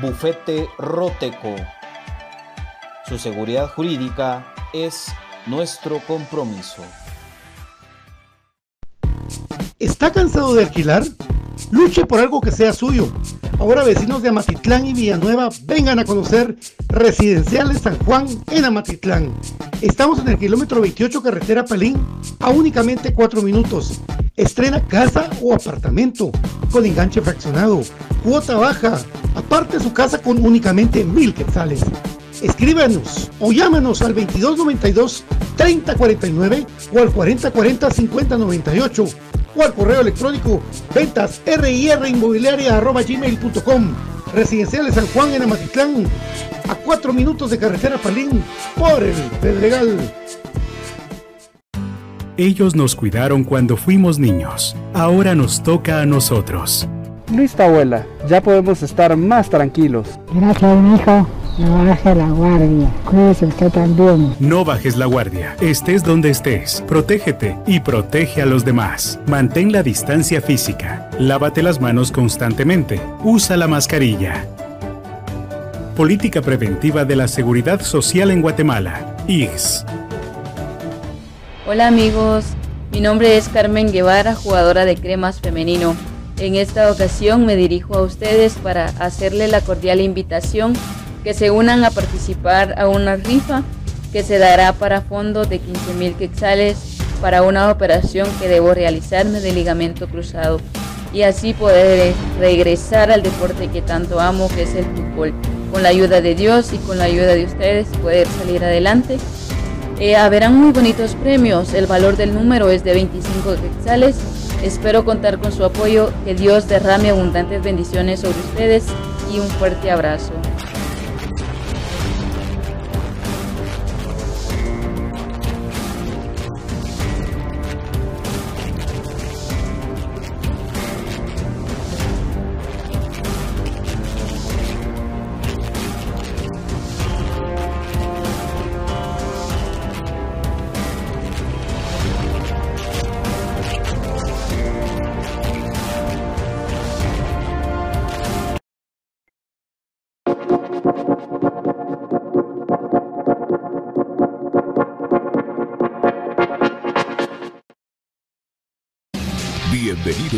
Bufete Roteco. Su seguridad jurídica es nuestro compromiso. ¿Está cansado de alquilar? Luche por algo que sea suyo. Ahora vecinos de Amatitlán y Villanueva vengan a conocer Residenciales San Juan en Amatitlán. Estamos en el kilómetro 28 carretera Palín a únicamente 4 minutos. Estrena casa o apartamento con enganche fraccionado, cuota baja, aparte su casa con únicamente mil quetzales. Escríbanos o llámanos al 2292 3049 o al 4040 5098 o al correo electrónico ventas gmail.com Residenciales San Juan en Amatitlán, a cuatro minutos de carretera Palín, por el Pedregal. Ellos nos cuidaron cuando fuimos niños. Ahora nos toca a nosotros. Listo, abuela. Ya podemos estar más tranquilos. Gracias, hijo. No bajes la guardia. Cuídese usted también. No bajes la guardia. Estés donde estés. Protégete y protege a los demás. Mantén la distancia física. Lávate las manos constantemente. Usa la mascarilla. Política Preventiva de la Seguridad Social en Guatemala. IGS. Hola amigos, mi nombre es Carmen Guevara, jugadora de cremas femenino. En esta ocasión me dirijo a ustedes para hacerle la cordial invitación que se unan a participar a una rifa que se dará para fondo de 15 mil quetzales para una operación que debo realizarme de ligamento cruzado y así poder regresar al deporte que tanto amo que es el fútbol. Con la ayuda de Dios y con la ayuda de ustedes poder salir adelante eh, haberán muy bonitos premios. El valor del número es de 25 quetzales. Espero contar con su apoyo. Que Dios derrame abundantes bendiciones sobre ustedes y un fuerte abrazo.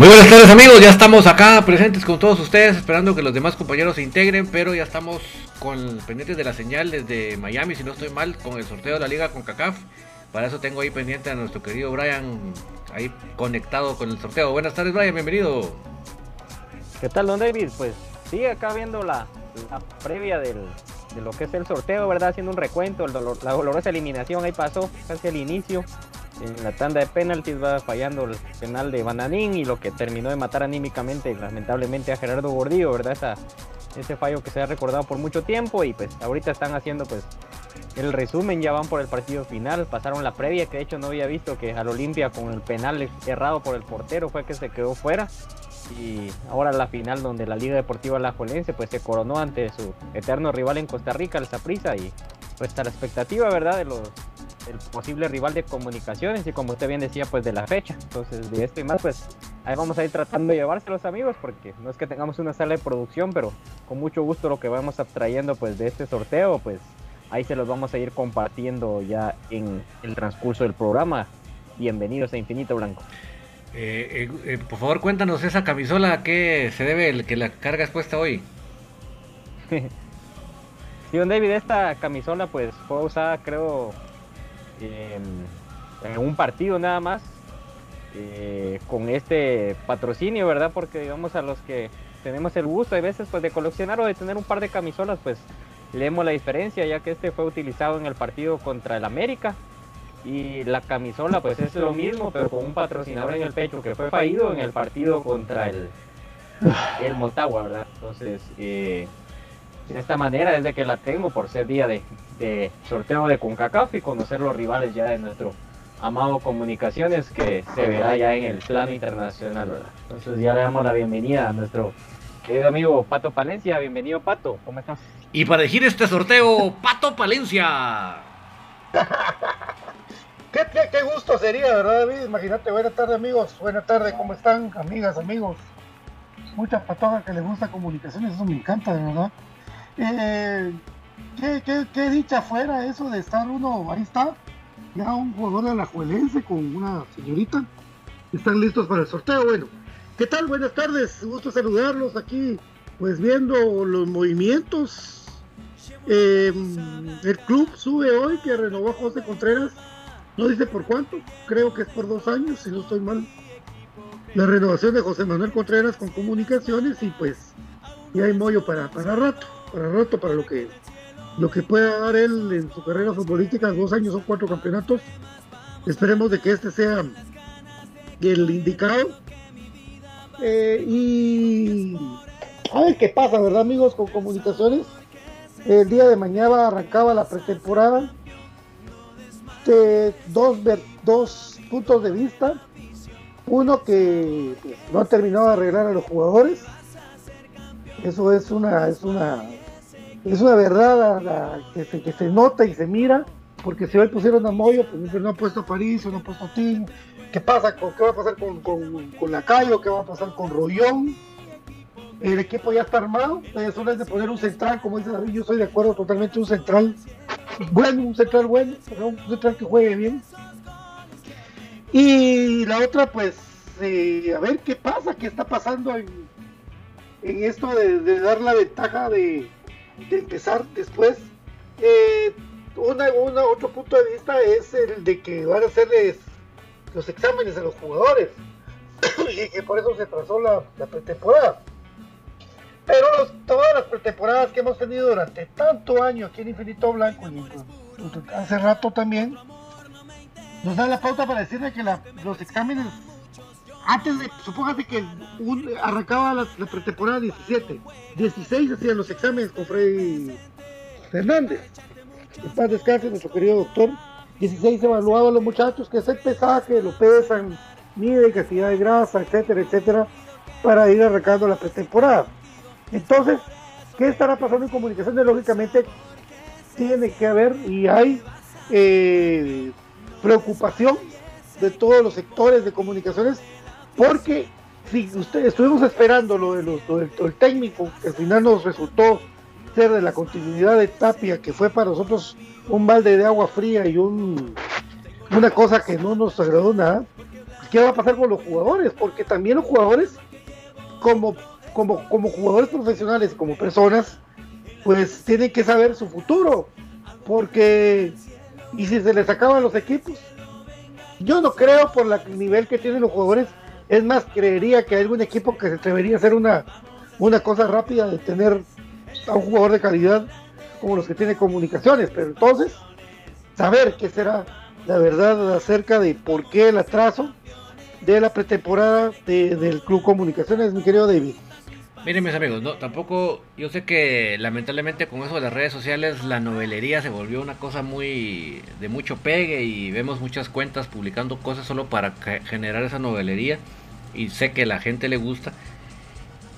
Muy buenas tardes amigos, ya estamos acá presentes con todos ustedes, esperando que los demás compañeros se integren, pero ya estamos con pendientes de la señal desde Miami, si no estoy mal, con el sorteo de la liga con CACAF. Para eso tengo ahí pendiente a nuestro querido Brian, ahí conectado con el sorteo. Buenas tardes Brian, bienvenido. ¿Qué tal don David? Pues sí, acá viendo la, la previa del, de lo que es el sorteo, ¿verdad? Haciendo un recuento, el dolor, la dolorosa eliminación ahí pasó casi al inicio en la tanda de penaltis va fallando el penal de Bananín y lo que terminó de matar anímicamente lamentablemente a Gerardo Gordillo, ¿verdad? Ese fallo que se ha recordado por mucho tiempo y pues ahorita están haciendo pues el resumen, ya van por el partido final, pasaron la previa que de hecho no había visto que al Olimpia con el penal errado por el portero fue que se quedó fuera y ahora la final donde la Liga Deportiva Alajuelense pues se coronó ante su eterno rival en Costa Rica, el Saprissa y pues está la expectativa, ¿verdad? De los el posible rival de comunicaciones y como usted bien decía, pues de la fecha. Entonces, de esto y más, pues ahí vamos a ir tratando de llevarse los amigos porque no es que tengamos una sala de producción, pero con mucho gusto lo que vamos trayendo pues de este sorteo, pues ahí se los vamos a ir compartiendo ya en el transcurso del programa. Bienvenidos a Infinito Blanco. Eh, eh, eh, por favor, cuéntanos esa camisola a qué se debe el que la carga expuesta hoy. sí, don David, esta camisola pues fue usada creo en un partido nada más eh, con este patrocinio, ¿verdad? Porque digamos a los que tenemos el gusto a veces pues de coleccionar o de tener un par de camisolas, pues leemos la diferencia, ya que este fue utilizado en el partido contra el América y la camisola pues es lo mismo, pero con un patrocinador en el pecho que fue fallido en el partido contra el, el Motagua, ¿verdad? Entonces, eh, de esta manera es de que la tengo por ser día de, sorteo de CONCACAF y conocer los rivales ya de nuestro amado Comunicaciones que se verá ya en el plano internacional, ¿verdad? Entonces ya le damos la bienvenida a nuestro querido amigo Pato Palencia. Bienvenido Pato, ¿cómo estás? Y para elegir este sorteo, Pato Palencia. ¿Qué, qué, gusto sería, ¿verdad, David? Imagínate, buenas tardes, amigos. Buenas tardes, ¿cómo están, amigas, amigos? Mucha patoja que le gusta comunicaciones, eso me encanta, de verdad. Eh, ¿qué, dicha fuera eso de estar uno, ahí está, ya un jugador de la Juelense con una señorita, están listos para el sorteo, bueno, ¿qué tal? Buenas tardes, gusto saludarlos aquí, pues viendo los movimientos, eh, el club sube hoy que renovó a José Contreras, no dice por cuánto, creo que es por dos años, si no estoy mal, la renovación de José Manuel Contreras con comunicaciones y pues ya hay mollo para, para rato para rato, para lo que, lo que pueda dar él en su carrera futbolística, dos años o cuatro campeonatos. Esperemos de que este sea el indicado. Eh, y a ver qué pasa, ¿verdad, amigos? Con comunicaciones. El día de mañana arrancaba la pretemporada. De dos, dos puntos de vista. Uno que pues, no ha terminado de arreglar a los jugadores. Eso es una, es una es una verdad que, se, que, se, nota y se mira, porque si hoy pusieron a Moyo, pues no ha puesto a París, no ha puesto a Tim. ¿Qué pasa? ¿Qué va a pasar con, con, con Lacayo? ¿Qué va a pasar con Rollón? El equipo ya está armado, es hora de poner un central, como dice David, yo estoy de acuerdo totalmente, un central bueno, un central bueno, un central que juegue bien. Y la otra, pues, eh, a ver qué pasa, qué está pasando en, en esto de dar la ventaja de, de empezar después. Eh, una, una, otro punto de vista es el de que van a hacerles los exámenes a los jugadores y que por eso se trazó la, pretemporada. Pero todas las pretemporadas que hemos tenido durante tanto año aquí en Infinito Blanco y hace rato también, nos da la pauta para decirle que los exámenes antes de, supóngase que arrancaba la, pretemporada 17, 16 hacían los exámenes con Freddy Fernández. En paz descanse nuestro querido doctor. 16 evaluaba a los muchachos que el pesaje, lo pesan, mide cantidad de grasa, etcétera, etcétera, para ir arrancando la pretemporada. Entonces, ¿qué estará pasando en comunicaciones? Lógicamente, tiene que haber y hay eh, preocupación de todos los sectores de comunicaciones, porque si usted, estuvimos esperando lo, de los, del, técnico, que al final nos resultó ser de la continuidad de Tapia, que fue para nosotros un balde de agua fría y un, una cosa que no nos agradó nada, ¿qué va a pasar con los jugadores? Porque también los jugadores, como, como, como jugadores profesionales, como personas, pues tienen que saber su futuro, porque y si se les acaban los equipos, yo no creo por el nivel que tienen los jugadores, es más, creería que hay algún equipo que se atrevería a hacer una, una cosa rápida de tener a un jugador de calidad como los que tiene comunicaciones, pero entonces saber qué será la verdad acerca de por qué el atraso de la pretemporada del Club Comunicaciones, mi querido David. Miren mis amigos, no, tampoco, yo sé que lamentablemente con eso de las redes sociales la novelería se volvió una cosa muy de mucho pegue y vemos muchas cuentas publicando cosas solo para generar esa novelería y sé que la gente le gusta.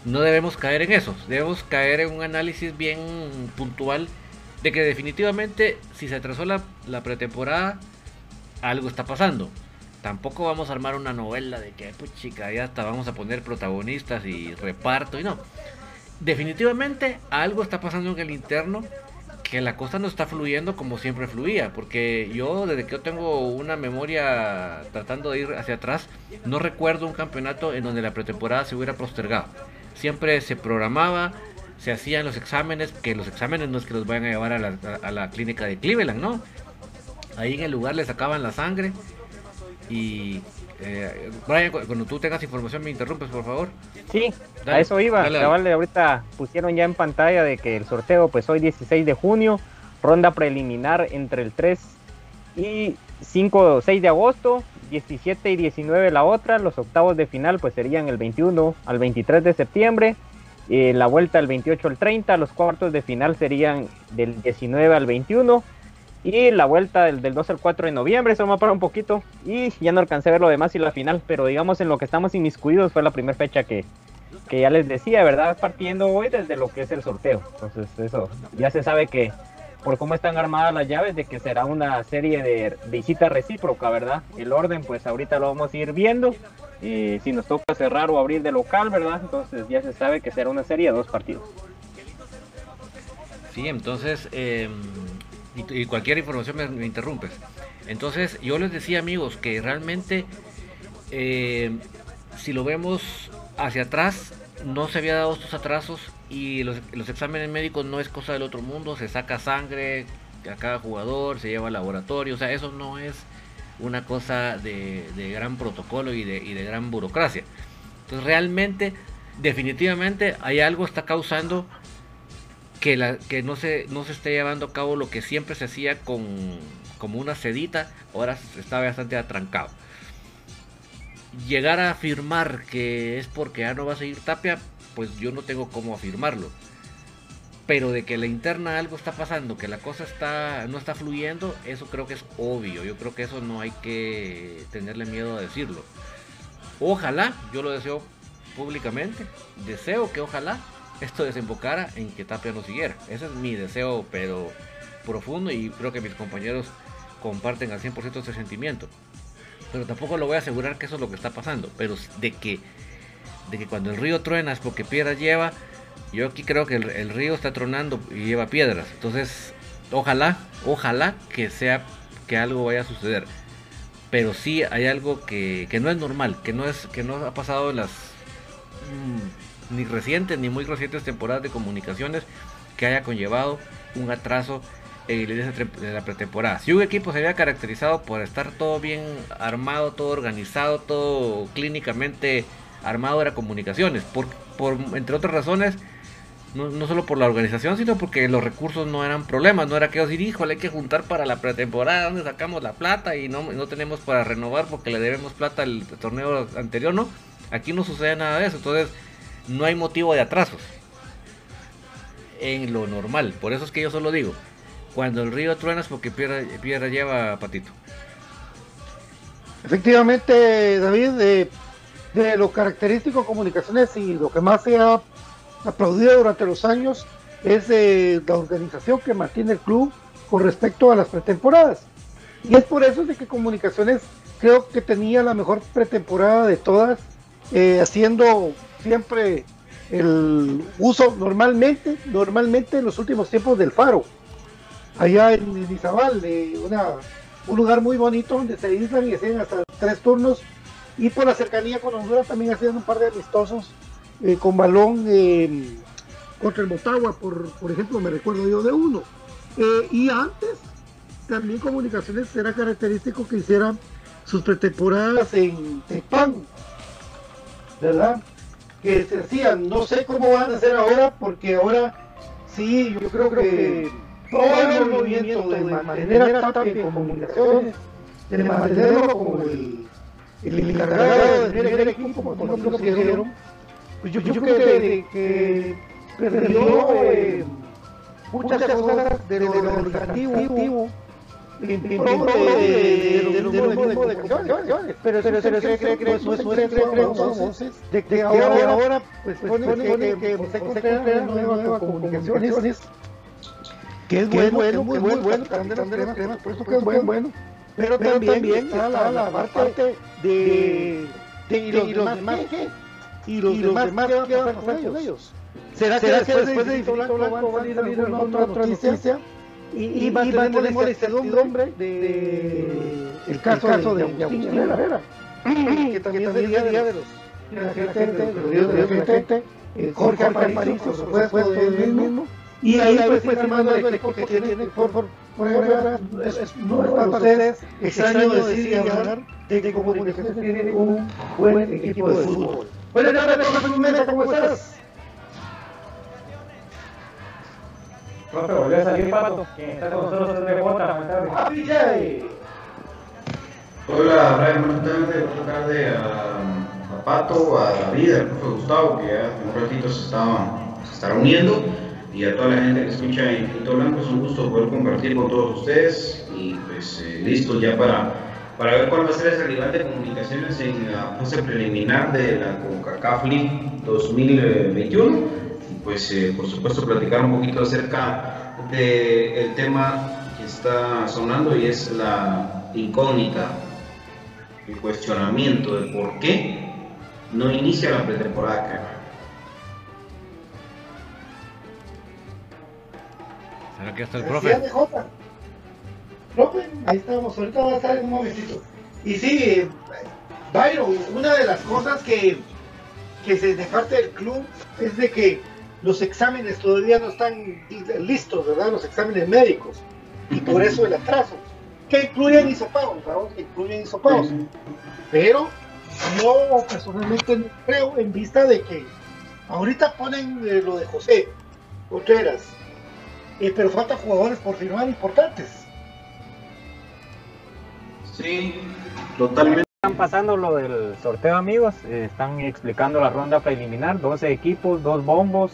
No debemos caer en eso, debemos caer en un análisis bien puntual de que definitivamente si se atrasó la, pretemporada algo está pasando tampoco vamos a armar una novela de que, pues chica, ya hasta vamos a poner protagonistas y reparto y no. Definitivamente algo está pasando en el interno que la cosa no está fluyendo como siempre fluía, porque yo desde que yo tengo una memoria tratando de ir hacia atrás, no recuerdo un campeonato en donde la pretemporada se hubiera postergado. Siempre se programaba, se hacían los exámenes, que los exámenes no es que los vayan a llevar a la, a la clínica de Cleveland, ¿no? Ahí en el lugar le sacaban la sangre y eh, Brian, cuando tú tengas información me interrumpes, por favor. Sí, a eso iba. ahorita pusieron ya en pantalla de que el sorteo, pues hoy 16 de junio, ronda preliminar entre el 3 y 5 6 de agosto, 17 y 19 la otra, los octavos de final pues serían el 21 al 23 de septiembre, eh, la vuelta el 28 al 30, los cuartos de final serían del 19 al 21 y la vuelta del, del 2 al 4 de noviembre, eso me para un poquito. Y ya no alcancé a ver lo demás y la final, pero digamos en lo que estamos inmiscuidos fue la primera fecha que, que ya les decía, ¿verdad? Partiendo hoy desde lo que es el sorteo. Entonces eso, ya se sabe que por cómo están armadas las llaves, de que será una serie de visita recíproca, ¿verdad? El orden, pues ahorita lo vamos a ir viendo. Y si nos toca cerrar o abrir de local, ¿verdad? Entonces ya se sabe que será una serie de dos partidos. Sí, entonces... Eh y, cualquier información me, interrumpes. Entonces yo les decía amigos que realmente eh, si lo vemos hacia atrás no se había dado estos atrasos y los, exámenes médicos no es cosa del otro mundo, se saca sangre a cada jugador, se lleva al laboratorio, o sea, eso no es una cosa de, gran protocolo y de, y de gran burocracia. Entonces realmente, definitivamente hay algo está causando que, no, se, no se esté llevando a cabo lo que siempre se hacía con como una sedita, ahora está bastante atrancado. Llegar a afirmar que es porque ya no va a seguir Tapia, pues yo no tengo cómo afirmarlo. Pero de que la interna algo está pasando, que la cosa está no está fluyendo, eso creo que es obvio. Yo creo que eso no hay que tenerle miedo a decirlo. Ojalá, yo lo deseo públicamente, deseo que ojalá esto desembocara en que Tapia no siguiera. Ese es mi deseo, pero profundo y creo que mis compañeros comparten al 100% ese sentimiento. Pero tampoco lo voy a asegurar que eso es lo que está pasando, pero de que, de que cuando el río truena es porque piedras lleva, yo aquí creo que el, río está tronando y lleva piedras. Entonces, ojalá, ojalá que sea que algo vaya a suceder. Pero sí hay algo que, que no es normal, que no es que no ha pasado en las mm, ni recientes ni muy recientes temporadas de comunicaciones que haya conllevado un atraso en el de la pretemporada. Si un equipo se había caracterizado por estar todo bien armado, todo organizado, todo clínicamente armado, era comunicaciones. Por, por entre otras razones, no, no, solo por la organización, sino porque los recursos no eran problemas. No era que, decir, híjole, hay que juntar para la pretemporada, donde sacamos la plata y no, no tenemos para renovar porque le debemos plata al torneo anterior, ¿no? Aquí no sucede nada de eso. Entonces, no hay motivo de atrasos en lo normal. Por eso es que yo solo digo, cuando el río truena es porque piedra, lleva patito. Efectivamente, David, de, de lo característico de comunicaciones y lo que más se ha aplaudida durante los años, es eh, la organización que mantiene el club con respecto a las pretemporadas. Y es por eso de que Comunicaciones creo que tenía la mejor pretemporada de todas, eh, haciendo siempre el uso normalmente, normalmente en los últimos tiempos del faro, allá en Izabal, de una, un lugar muy bonito donde se aíslan y hacían hasta tres turnos, y por la cercanía con Honduras también hacían un par de amistosos eh, con balón eh, contra el Motagua, por, por ejemplo, me recuerdo yo de uno. Eh, y antes, también Comunicaciones era característico que hiciera sus pretemporadas en Tepán, ¿verdad? Que se hacían, no sé cómo van a hacer ahora, porque ahora sí, yo creo que todo el movimiento de mantener a Tapia en comunicaciones, de mantenerlo como el, el encargado de tener el equipo, como por ejemplo que pues yo, yo creo que, que perdió eh, muchas cosas de lo organizativo Pero pero pero no es entonces de que ahora pues pone que José Contreras nueva comunicaciones. que es bueno, bueno, muy bueno, bueno, por eso que es bueno, bueno. Pero, también, está la, parte de, de y los, demás qué, y los, demás qué van a pasar con ellos. ¿Será que después de Blanco van a salir alguna otra noticia? Y, y mantenemos la incertidumbre de el caso, caso de, de Agustín Herrera, que también sería de los gente, de gente, Jorge Aparicio, por supuesto, él mismo, y ahí pues firmando el equipo que tiene por por por es no es para ustedes extraño decir y hablar de Comunicaciones tiene un buen equipo de fútbol. Buenas tardes, ¿cómo estás? Profe, volvió a salir Pato, que está con nosotros en el Bota, buenas tardes. ¡Happy Day! Hola, Brian, buenas tardes. Buenas tardes a, a Pato, a David, al profe Gustavo, que ya en un ratito se estaba, se está uniendo, y a toda la gente que escucha Infinito Blanco. Es un gusto poder compartir con todos ustedes y pues eh, listos ya para, para ver cuál va a ser esa rival de comunicaciones en la fase preliminar de la CONCACAF League 2021 pues eh, por supuesto platicar un poquito acerca del tema que está sonando y es la incógnita, el cuestionamiento de por qué no inicia la pretemporada acá. ¿Será que está el profe? Profe, ahí estamos, ahorita va a estar en un momentito. Y sí, Byron, una de las cosas que, que se de parte del club es de que los exámenes todavía no están listos, ¿verdad? Los exámenes médicos. Y por eso el atraso. Que incluyen isopagos, ¿verdad? Que incluyen isopagos. Pero yo personalmente creo en vista de que ahorita ponen eh, lo de José Contreras, eh, pero faltan jugadores por firmar importantes. Sí, totalmente. Están pasando lo del sorteo, amigos. Eh, están explicando la ronda preliminar: 12 equipos, dos bombos,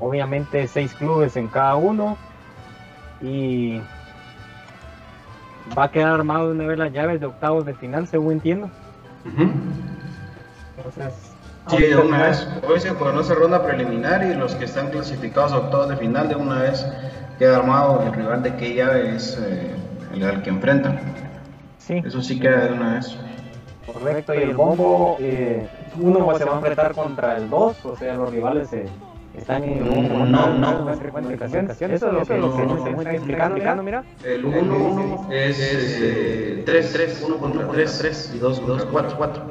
obviamente seis clubes en cada uno y va a quedar armado de una vez las llaves de octavos de final, según entiendo. Entonces, sí, de una vez. Hoy se conoce ronda preliminar y los que están clasificados a octavos de final, de una vez queda armado el rival de qué llave es eh, el al que enfrentan. Sí. Eso sí queda de una vez. Correcto, y el bombo, eh, uno se va a enfrentar contra el 2, o sea, los rivales se están en un no, no, no, Eso es lo que nos están explicando, mira. El 1 es 3, 3, 1 contra 3, 3 y 2, 2, 4, 4.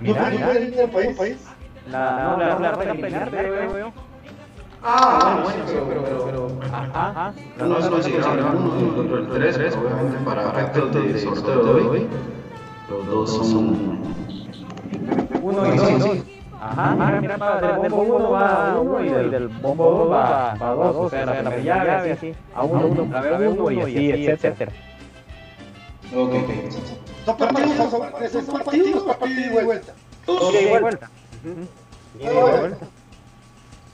Mira, mira. país? La, no, la, la. Ah, bueno, pero, pero, pero, ajá, no es considerable uno contra el 3, obviamente para efectos de sorteo de hoy. Los dos son 1 y 2. Ajá, mira, mira, mira, del bombo 1 va a 1 y del bombo 2 va a 2, o sea, la llave así, a 1, 1, clave 1 y así, etcétera. Ok. Son partidos, son partidos, partido y vuelta. Y vuelta. Y vuelta.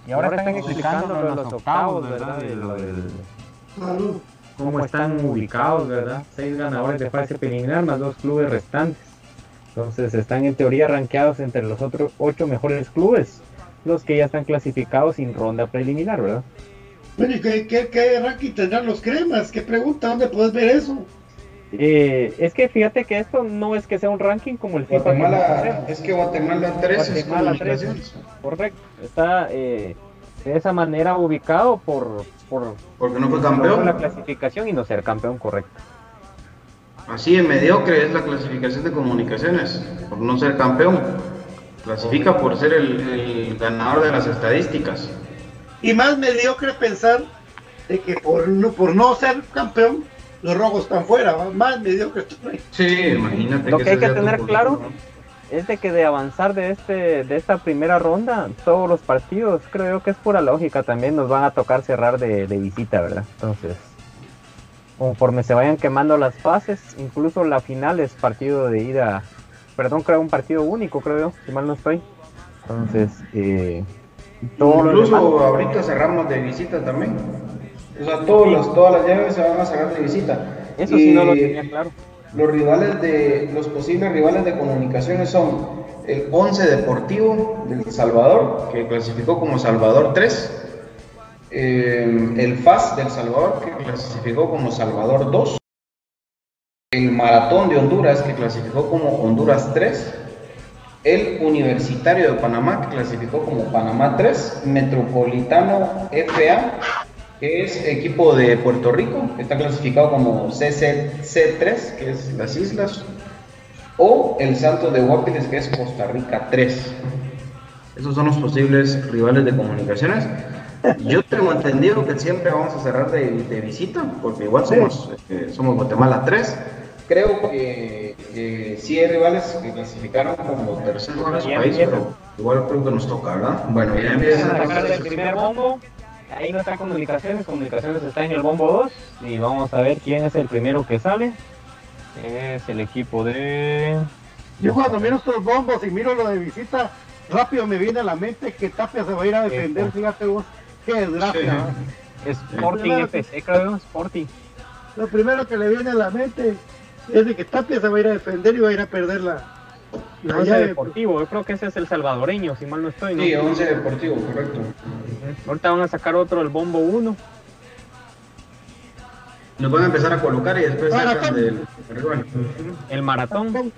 Y ahora están explicando los octavos, ¿verdad? De lo del... Cómo están ubicados, ¿verdad? Seis ganadores de fase preliminar más dos clubes restantes. Entonces están en teoría rankeados entre los otros ocho mejores clubes. los que ya están clasificados sin ronda preliminar, ¿verdad? Bueno, ¿y qué, qué, qué ranking tendrán los cremas? ¿Qué pregunta? ¿Dónde puedes ver eso? Eh, es que fíjate que esto no es que sea un ranking como el FIFA. que Guatemala, conocemos. es que Guatemala 3 es Guatemala 3, comunicaciones. correcto. Está eh, de esa manera ubicado por, por Porque no fue por campeón. la clasificación y no ser campeón correcto. Así de mediocre es la clasificación de comunicaciones, por no ser campeón. Clasifica por ser el, el ganador de las estadísticas. Y más mediocre pensar de que por no, por no ser campeón, los rojos están fuera. ¿va? Más mediocre. Sí, imagínate. Lo que hay que tener claro es de que de avanzar de este de esta primera ronda, todos los partidos, creo yo que es pura lógica, también nos van a tocar cerrar de, de visita, ¿verdad? Entonces, conforme se vayan quemando las fases, incluso la final es partido de ida, perdón, creo un partido único, creo yo, si mal no estoy. Entonces, eh, todo Incluso ahorita cerramos de visita también. O sea, todas las, todas las llaves se van a cerrar de visita. Eso sí no lo tenía claro. Los rivales de los posibles rivales de comunicaciones son el 11 Deportivo del Salvador, que clasificó como Salvador 3, eh, el FAS del Salvador, que clasificó como Salvador 2, el Maratón de Honduras, que clasificó como Honduras 3, el Universitario de Panamá, que clasificó como Panamá 3, Metropolitano FA, que es equipo de Puerto Rico, que está clasificado como CCC3, que es las islas, o el Santos de Guapiles, que es Costa Rica 3. Esos son los posibles rivales de comunicaciones. Yo tengo entendido que siempre vamos a cerrar de, de visita, porque igual somos, eh, somos Guatemala 3. Creo que, que sí hay rivales que clasificaron como tercer lugar en su Ya país, pero igual creo que nos toca, ¿verdad? Bueno, ya Empiezan a empieza. sacar el primer bombo. Ahí no está comunicaciones, comunicaciones está en el bombo 2 y vamos a ver quién es el primero que sale. Es el equipo de... Yo cuando miro estos bombos y miro lo de visita, rápido me viene a la mente que Tapia se va a ir a defender, fíjate vos, qué desgracia. Sí. ¿va? Sporting FC, creo, Sporting. Lo primero que le viene a la mente es de que Tapia se va a ir a defender y va a ir a perder la, la Once llave. Deportivo, yo creo que ese es el salvadoreño, si mal no estoy. ¿no? Sí, 11 Deportivo, correcto. Ahorita van a sacar otro, el bombo 1. Nos van a empezar a colocar y después sacan del. El maratón.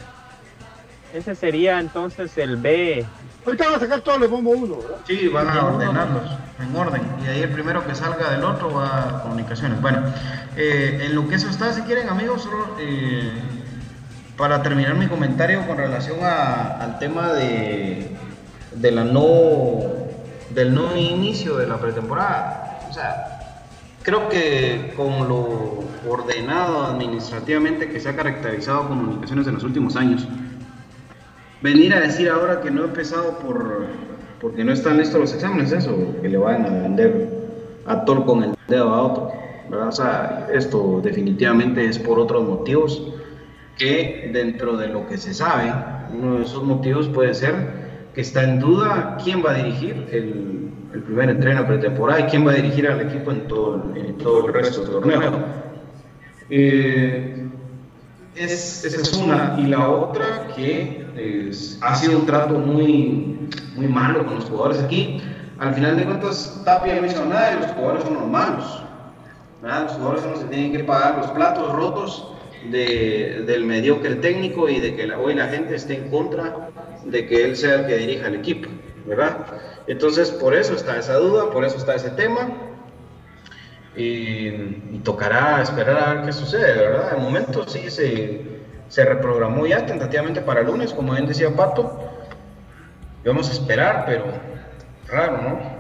Ese sería entonces el B. Ahorita van a sacar todos los bombos uno. Sí, van a ordenarlos en orden. Y ahí el primero que salga del otro va a comunicaciones. Bueno, eh, en lo que eso está, si quieren amigos, solo eh, para terminar mi comentario con relación al tema de, de la no del no inicio de la pretemporada. O sea, creo que con lo ordenado administrativamente que se ha caracterizado comunicaciones en los últimos años, venir a decir ahora que no he empezado por porque no están listos los exámenes, eso, que le vayan a vender a tol con el dedo a otro. ¿verdad? O sea, esto definitivamente es por otros motivos que dentro de lo que se sabe, uno de esos motivos puede ser que está en duda quién va a dirigir el, el primer entreno pretemporada y quién va a dirigir al equipo en todo, en todo el resto del torneo. Eh, es, esa es una. Y la otra que es- ha sido un trato muy, muy malo con los jugadores aquí. Al final de cuentas, Tapia no hizo nada y los jugadores son los malos. Los jugadores son los que tienen que pagar los platos rotos de- del mediocre técnico y de que hoy la gente esté en contra de que él sea el que dirija el equipo. ¿verdad? Entonces, por eso está esa duda, por eso está ese tema. Y, y tocará esperar a ver qué sucede, ¿verdad? De momento sí se, se reprogramó ya tentativamente para el lunes, como bien decía Pato. Vamos a esperar, pero raro, ¿no?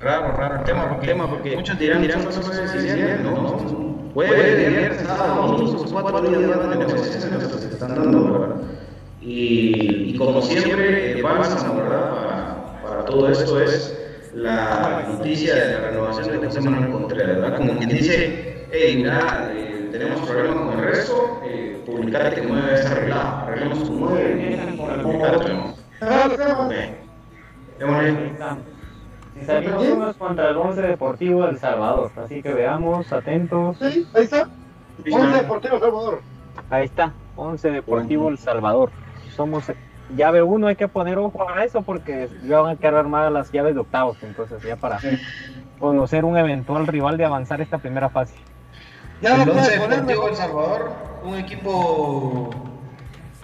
Raro, raro el tema, porque, tema, porque muchos dirán, dirán, no, no, jueves, viernes, sábado, cuatro días de negociaciones que se están dando, ¿verdad? Y, y como siempre, el bálsamo, ¿verdad? Para, para todo esto es la noticia de la renovación de José Manuel Contreras, ¿verdad? Como quien dice, hey, mira, eh, tenemos problemas con el resto, eh, publicate que nueve es arreglado, arreglemos con nueve, publicate, ¿no? Si salimos contra el 11 Deportivo del Salvador. Así que veamos, atentos. Sí, ahí está. Listo. 11 Deportivo Salvador. Ahí está, 11 Deportivo El Salvador. Somos llave 1 hay que poner ojo a eso porque ya van a quedar armadas las llaves de octavos, entonces ya para conocer un eventual rival de avanzar esta primera fase. Ya Deportivo El Salvador, un equipo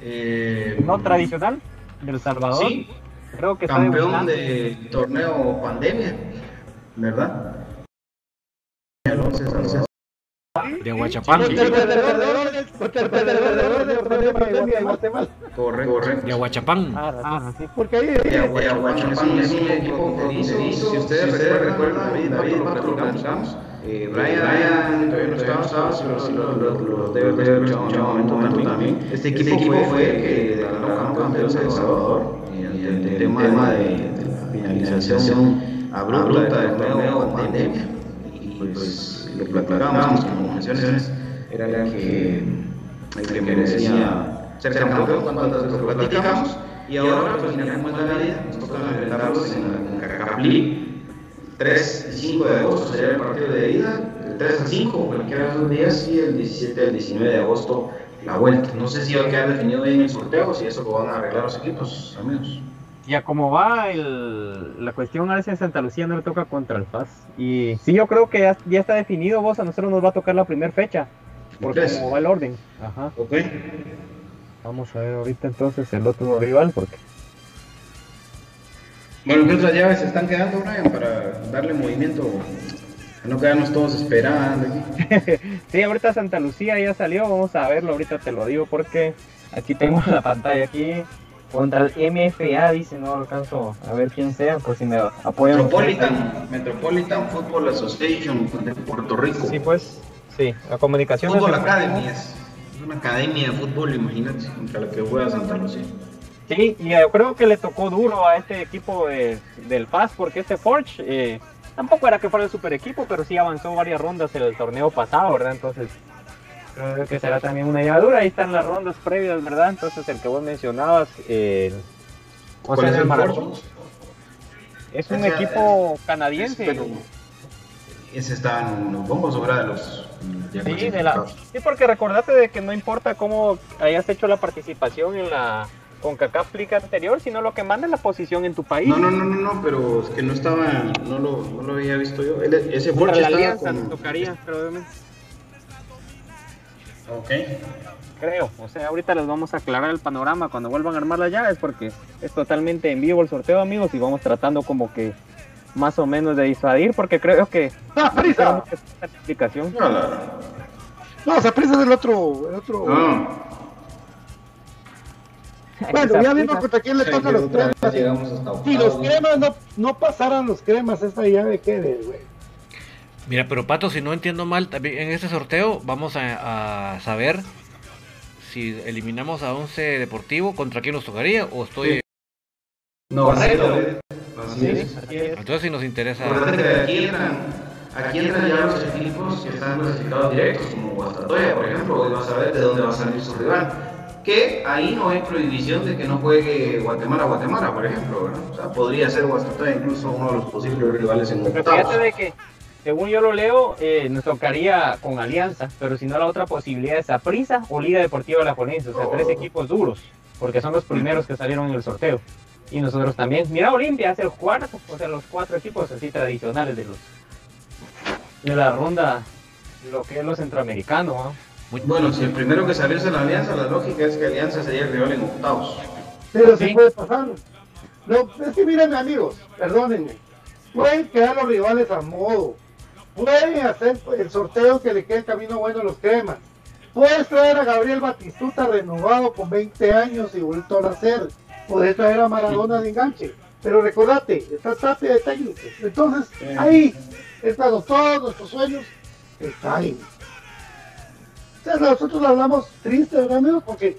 eh, no tradicional del Salvador. Sí, creo que campeón de torneo pandemia, ¿verdad? De Aguachapán. Correcto, correcto. De Aguachapán. Ah, sí, porque ahí de Aguachapán es un equipo fronterizo. Si ustedes recuerdan, David, David, lo platicamos. Brian, todavía no estaba, pero sí lo debe haber escuchado un momento también. Este equipo fue el que declaró campeón de El Salvador en el tema de la finalización abrupta del torneo pandemia. Y pues lo platicábamos como menciones, era que, que merecía ser campeón cuando lo platicamos. Y ahora, pues, mira cómo la vida, nos toca enfrentarlos en la CACAF 3 y 5 de agosto sería el partido de ida, el 3 al 5, cualquiera de esos días, y el 17 al 19 de agosto la vuelta. No sé si va a quedar definido bien el sorteo, si eso lo van a arreglar los equipos, amigos. Ya como va el, la cuestión, a veces en Santa Lucía no le toca contra el FAS. Y sí, yo creo que ya, ya está definido, vos, a nosotros nos va a tocar la primera fecha. Porque como va el orden. Ajá. Ok. Vamos a ver ahorita entonces el otro rival, porque... Bueno, ¿qué otras llaves se están quedando, Brian, para darle movimiento? A no quedarnos todos esperando sí, ahorita Santa Lucía ya salió, vamos a verlo, ahorita te lo digo porque aquí tengo la pantalla aquí. Contra el MFA, dice, no alcanzo a ver quién sea, por si me apoyan. Metropolitan, Metropolitan Football Association de Puerto Rico. Sí, pues, sí, la comunicación. Fútbol Academy es, una academia de fútbol, imagínate, contra la que juega Santa Lucía. Sí, y yo creo que le tocó duro a este equipo de, del FAS, porque este Forge eh, tampoco era que fuera el super equipo, pero sí avanzó varias rondas en el torneo pasado, ¿verdad? Entonces, creo que será también una llevadura. Ahí están las rondas previas, ¿verdad? Entonces, el que vos mencionabas, el. ¿Cuál es el Maratón? Es un equipo canadiense. Pero, ese está en los bombos o de los. Sí, de la, sí, porque recordate de que no importa cómo hayas hecho la participación en la con Liga anterior, sino lo que manda es la posición en tu país. No, no, no, no, no pero es que no estaba, no lo, no lo había visto yo. ese la estaba alianza con... tocaría, probablemente. Ok. Creo, o sea, ahorita les vamos a aclarar el panorama cuando vuelvan a armar las llaves porque es totalmente en vivo el sorteo, amigos, y vamos tratando como que más o menos de disuadir porque creo que ¡Ah, prisa! explicación. No, no, No, Saprissa es el otro, el otro. no. Bueno, ya vimos contra quién le toca los cremas. Si los cremas no, no pasaran los cremas, esta llave quede, güey. Mira, pero Pato, si no entiendo mal, también en este sorteo vamos a, a saber si eliminamos a 11 Deportivo, ¿contra quién nos tocaría? ¿O estoy...? No, así es. Así es. Entonces si nos interesa... Que aquí entran, aquí entran ya los equipos que están clasificados directos, como Guastatoya, por ejemplo, y vas a ver de dónde va a salir su rival. Que ahí no hay prohibición de que no juegue Guatemala-Guatemala, por ejemplo. O sea, podría ser Guastatoya incluso uno de los posibles rivales en Pero octavos. fíjate de que, según yo lo leo, eh, nos tocaría con Alianza, pero si no la otra posibilidad es Aprisa o Liga Deportiva La Juanense, o sea, tres equipos duros, porque son los primeros que salieron en el sorteo. Y nosotros también. Mira, Olimpia es el cuarto, o sea, los cuatro equipos así tradicionales de los de la ronda, lo que es lo centroamericano, ¿no? Muy- Bueno, si el primero que saliese la Alianza, la lógica es que Alianza sería el rival en octavos. Pero Sí. se puede pasar. No, es que miren amigos, perdónenme. Pueden quedar los rivales a modo. Pueden hacer el sorteo que le quede el camino bueno a los cremas. Puedes traer a Gabriel Batistuta renovado con 20 años y vuelto a hacer. Puedes traer a Maradona de enganche. Pero recordate, está Tapia de técnico. Entonces, ahí están todos nuestros sueños caen. O sea, nosotros hablamos triste, ¿verdad, amigos? Porque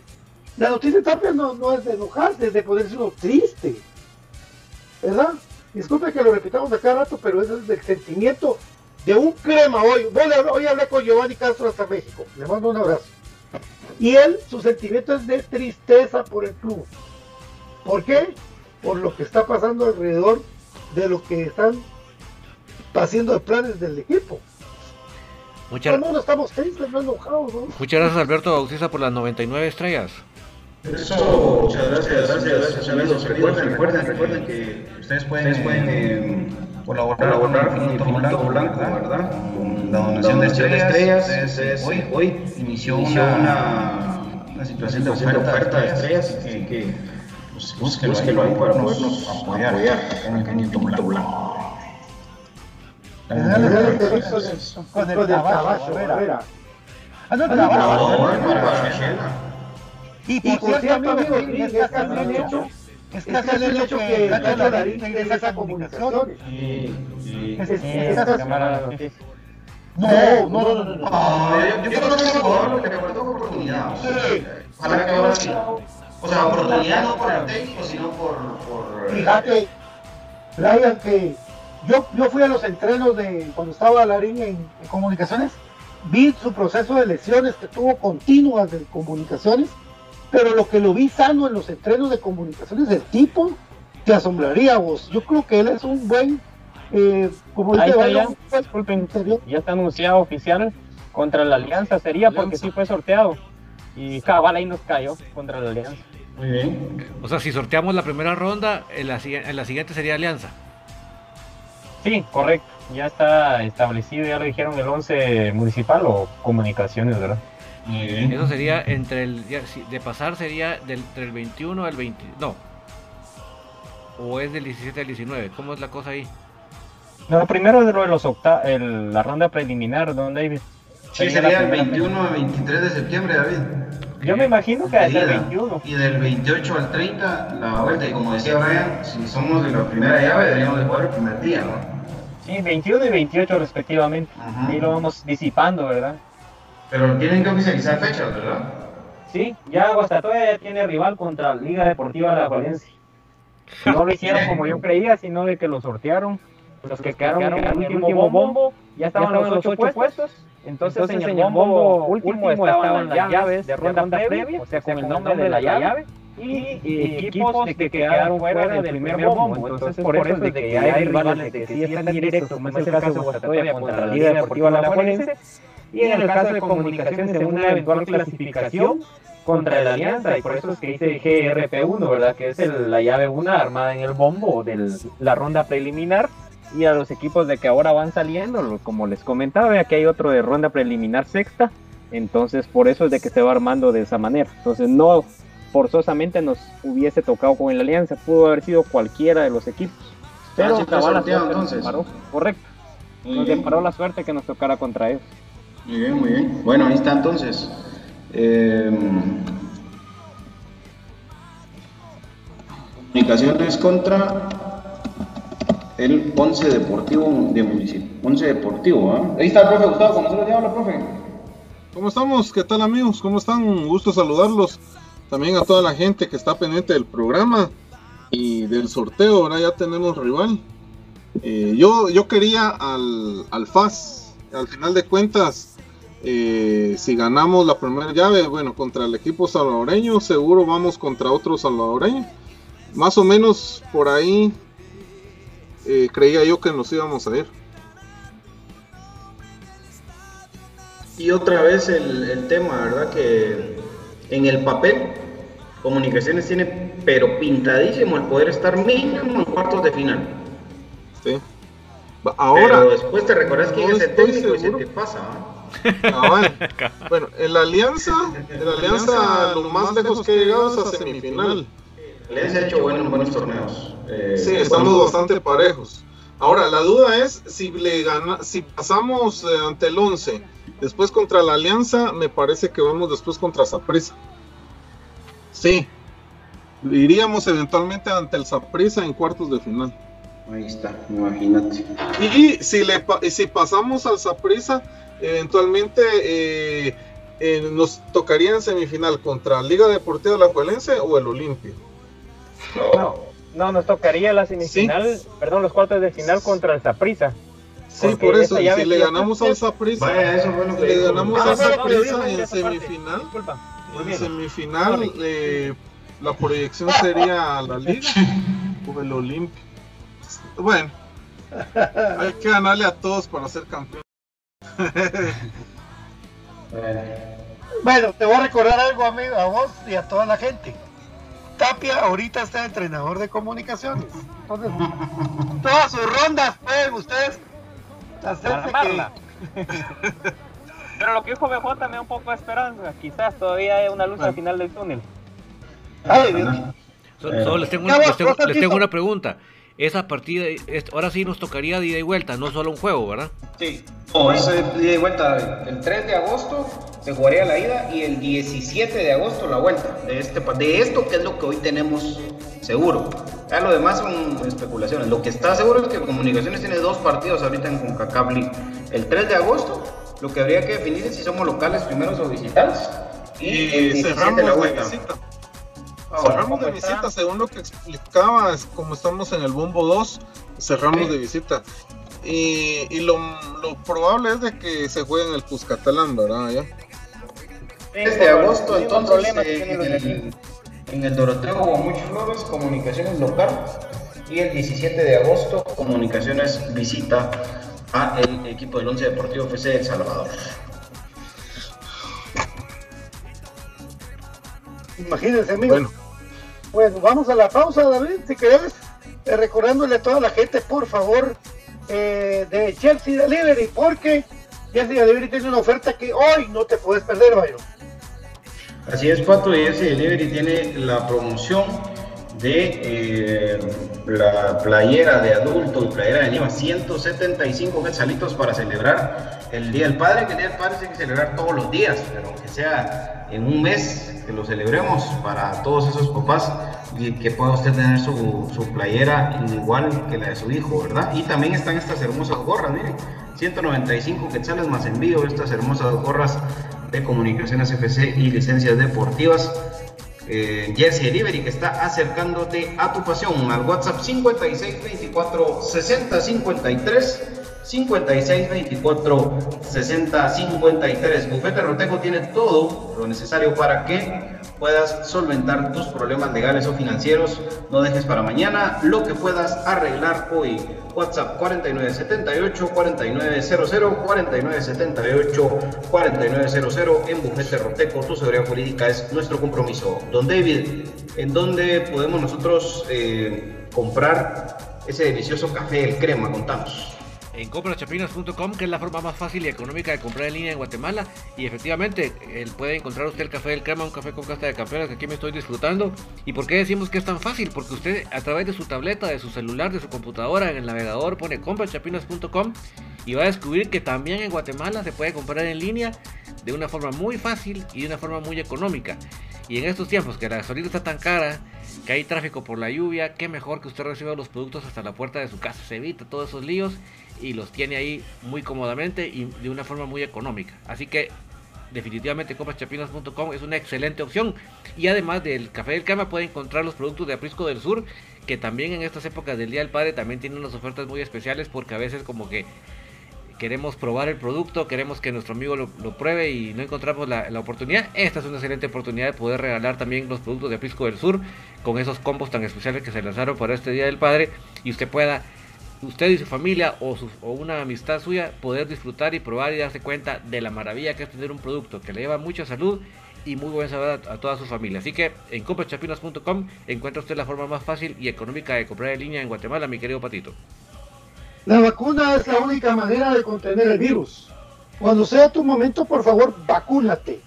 la noticia de Tapia no, no es de enojarse, es de ponerse uno triste. ¿Verdad? Disculpe que lo repitamos a cada rato, pero ese es el sentimiento de un crema hoy. Voy a- Hoy hablé con Giovanni Castro hasta México. Le mando un abrazo. Y él, su sentimiento es de tristeza por el club. ¿Por qué? Por lo que está pasando alrededor de lo que están haciendo de planes del equipo. Muchas, Todo el mundo estamos tristes, no enojados, ¿no? muchas gracias Alberto Bautista por las 99 estrellas. Eso, muchas gracias, gracias, gracias. Recuerden, recuerden, recuerden que ustedes pueden, ustedes pueden eh, colaborar, colaborar con Infinito Blanco, Blanco, ¿verdad? Con la donación de estrellas. Es, hoy, hoy inició una, una situación de oferta, oferta de estrellas que, que pues, búsquenlo, búsquenlo ahí para podernos apoyar, apoyar Blanco. Con el trabajo, Vera. Ah, no, trabajo. Y por cierto, amigos, el hecho, es casi el hecho que Nacho Larín ingresa esa comunicación. Sí, sí. No, no, no, no, no. Yo creo que es mejor lo que le faltó oportunidad. Ojalá que ahora sí. O sea, oportunidad no por el técnico, sino por... por... Fíjate, Brian, que yo, yo fui a los entrenos de cuando estaba Larín en, en comunicaciones, vi su proceso de lesiones que tuvo continuas de comunicaciones pero lo que lo vi sano en los entrenos de comunicaciones, el tipo te asombraría vos. Yo creo que él es un buen, eh, como Ahí dice está ya, disculpen, ya está anunciado oficial contra la Alianza, sería porque sí fue sorteado. Y cabal ahí nos cayó contra la Alianza. Muy bien. O sea, si sorteamos la primera ronda, en la, en la siguiente sería Alianza. Sí, correcto. Ya está establecido, ya lo dijeron el 11 municipal o comunicaciones, ¿verdad? Muy bien. Eso sería entre el. de pasar sería del, entre el 21 al 20. No. O es del 17 al 19. ¿Cómo es la cosa ahí? No, primero de lo de los octa el- la ronda preliminar, don David. Sí, sería el primera 21 al 23 de septiembre, David. Yo me imagino que va a ser el Ida. 21. Y del 28 al 30 la vuelta. Y como decía Brian, si somos de la primera llave, deberíamos de jugar el primer día, ¿no? Sí, 21 y 28 respectivamente. Ajá. Ahí lo vamos disipando, ¿verdad? Pero tienen que oficializar fechas, ¿verdad? Sí, ya Guastatoya ya tiene rival contra Liga Deportiva La Valencia. No lo hicieron como yo creía, sino de que lo sortearon. Los que quedaron en el último bombo ya estaban los ocho puestos. Entonces, en el bombo último estaban las llaves de ronda previa, o sea, con el nombre de la llave. Y, y equipos de que quedaron fuera del primer bombo. Entonces, por eso es de que ya hay rivales de que sí están directos, como es el caso de Guastatoya contra la Liga Deportiva La Valencia. Y en el caso de comunicaciones, en una eventual clasificación contra la alianza, y por eso es que dice GRP1, ¿verdad? Que es el- la llave 1 armada en el bombo de la ronda preliminar. Y a los equipos de que ahora van saliendo, como les comentaba, vea que hay otro de ronda preliminar sexta. Entonces, por eso es de que se va armando de esa manera. Entonces, no forzosamente nos hubiese tocado con la alianza, pudo haber sido cualquiera de los equipos. Pero sí fue cabal, la suerte nos entonces. deparó. correcto. Muy Nos deparó la suerte que nos tocara contra ellos. Muy bien, muy bien. Bueno, ahí está entonces. Eh, comunicaciones contra el Once Deportivo de Municipio. Once Deportivo, ¿ah? Ahí está el profe Gustavo, ¿con nosotros ya habla, profe? ¿Cómo estamos? ¿Qué tal amigos? ¿Cómo están? Un gusto saludarlos. También a toda la gente que está pendiente del programa y del sorteo. Ahora ya tenemos rival. Eh, yo, yo quería al, al FAS. Al final de cuentas, eh, si ganamos la primera llave, bueno, contra el equipo salvadoreño, seguro vamos contra otro salvadoreño. Más o menos por ahí eh, creía yo que nos íbamos a ir. Y otra vez el, el tema, ¿verdad? Que en el papel, Comunicaciones tiene, pero pintadísimo el poder estar mínimo en cuartos de final. Sí. Ahora, pero después te recordás quién no es el técnico y se seguro. te pasa, ¿ah? Cabal. Bueno, en la alianza, en la alianza lo más lejos que he llegado es a semifinal. Le has hecho buenos, buenos torneos. Eh, Sí, estamos bastante parejos. Ahora, la duda es si le gana, si pasamos eh, ante el 11, después contra la Alianza, me parece que vamos después contra Saprissa. Sí. Iríamos eventualmente ante el Saprissa en cuartos de final. Ahí está, imagínate. Y si le si pasamos al Saprissa, eventualmente eh, eh, nos tocaría en semifinal contra Liga Deportiva La Juelense o el Olimpia. No, no, nos tocaría la semifinal, perdón, los cuartos de final contra el Saprissa. Sí, Porque por eso, si le ganamos al si que le ganamos Ah, al Saprissa disculpa, en semifinal, en semifinal eh, la proyección sería a la Liga o el Olimpia. Bueno, hay que ganarle a todos para ser campeón. Bueno, te voy a recordar algo, amigo, a vos y a toda la gente. Tapia ahorita está entrenador de comunicaciones. Entonces, todas sus rondas pueden ustedes hacerse que... Pero lo que dijo BJ me da un poco de esperanza. Quizás todavía hay una luz al final del túnel. Ay, Dios. So- solo les tengo, les tengo- les tengo una pregunta. Esa partida, ahora sí nos tocaría de ida y vuelta, no solo un juego, ¿verdad? Sí. No, es ida y vuelta. El 3 de agosto se jugaría la ida y el 17 de agosto la vuelta. De, este, de esto que es lo que hoy tenemos seguro. Ya lo demás son especulaciones. Lo que está seguro es que Comunicaciones tiene dos partidos ahorita en CONCACAF League. El 3 de agosto, lo que habría que definir es si somos locales primeros o visitantes. Y, el Y 17 cerramos la de vuelta. visita. Cerramos de visita, según lo que explicaba, es como estamos en el bombo 2, cerramos Sí. de visita. Y, y lo, lo probable es de que se juegue en el Cuscatlán, ¿verdad? Ya. 3 de agosto, Sí, entonces, eh, en, el, en el Doroteo Guamuch Flores, Comunicaciones local. Y el 17 de agosto, Comunicaciones visita a el equipo del Once Deportivo FC de El Salvador. Imagínense, amigos. Bueno, Bueno, vamos a la pausa, David, si querés. Eh, recordándole a toda la gente, por favor, eh, de Chelsea Delivery, porque Chelsea Delivery tiene una oferta que hoy no te puedes perder, Bayro. Así es, Pato, y ese delivery tiene la promoción de eh, la playera de adulto y playera de niño a 175 quetzalitos para celebrar el Día del Padre, que el Día del Padre se hay que celebrar todos los días, pero que sea en un mes que lo celebremos para todos esos papás y que pueda usted tener su, su playera igual que la de su hijo, ¿verdad? Y también están estas hermosas gorras, miren, 195 quetzales más envío estas hermosas gorras de comunicaciones FC y licencias deportivas. Eh, Jersey Delivery que está acercándote a tu pasión al WhatsApp 5624 6053 5624 6053 Bufete Roteco tiene todo lo necesario para que puedas solventar tus problemas legales o financieros. No dejes para mañana lo que puedas arreglar hoy. WhatsApp 4978 4900 4978 4900 en Bufete Roteco. Tu seguridad jurídica es nuestro compromiso. Don David, ¿en dónde podemos nosotros eh, comprar ese delicioso café, el crema? Contamos. En comprachapinas.com, que es la forma más fácil y económica de comprar en línea en Guatemala. Y efectivamente, él puede encontrar usted el café del crema, un café con casta de campeones que aquí me estoy disfrutando. ¿Y por qué decimos que es tan fácil? Porque usted a través de su tableta, de su celular, de su computadora, en el navegador pone comprachapinas.com y va a descubrir que también en Guatemala se puede comprar en línea de una forma muy fácil y de una forma muy económica. Y en estos tiempos que la gasolina está tan cara, que hay tráfico por la lluvia, qué mejor que usted reciba los productos hasta la puerta de su casa. Se evita todos esos líos y los tiene ahí muy cómodamente y de una forma muy económica. Así que definitivamente comprachapinas.com es una excelente opción. Y además del café del cama puede encontrar los productos de Aprisco del Sur, que también en estas épocas del Día del Padre también tienen unas ofertas muy especiales porque a veces como que queremos probar el producto, queremos que nuestro amigo lo, pruebe y no encontramos la, oportunidad. Esta es una excelente oportunidad de poder regalar también los productos de Aprisco del Sur con esos combos tan especiales que se lanzaron para este Día del Padre y usted pueda usted y su familia o, su- o una amistad suya poder disfrutar y probar y darse cuenta de la maravilla que es tener un producto que le lleva mucha salud y muy buen sabor a, a toda su familia. Así que en comprachapinas.com encuentra usted la forma más fácil y económica de comprar en línea en Guatemala, mi querido Patito. La vacuna es la única manera de contener el virus. Cuando sea tu momento, por favor, vacúnate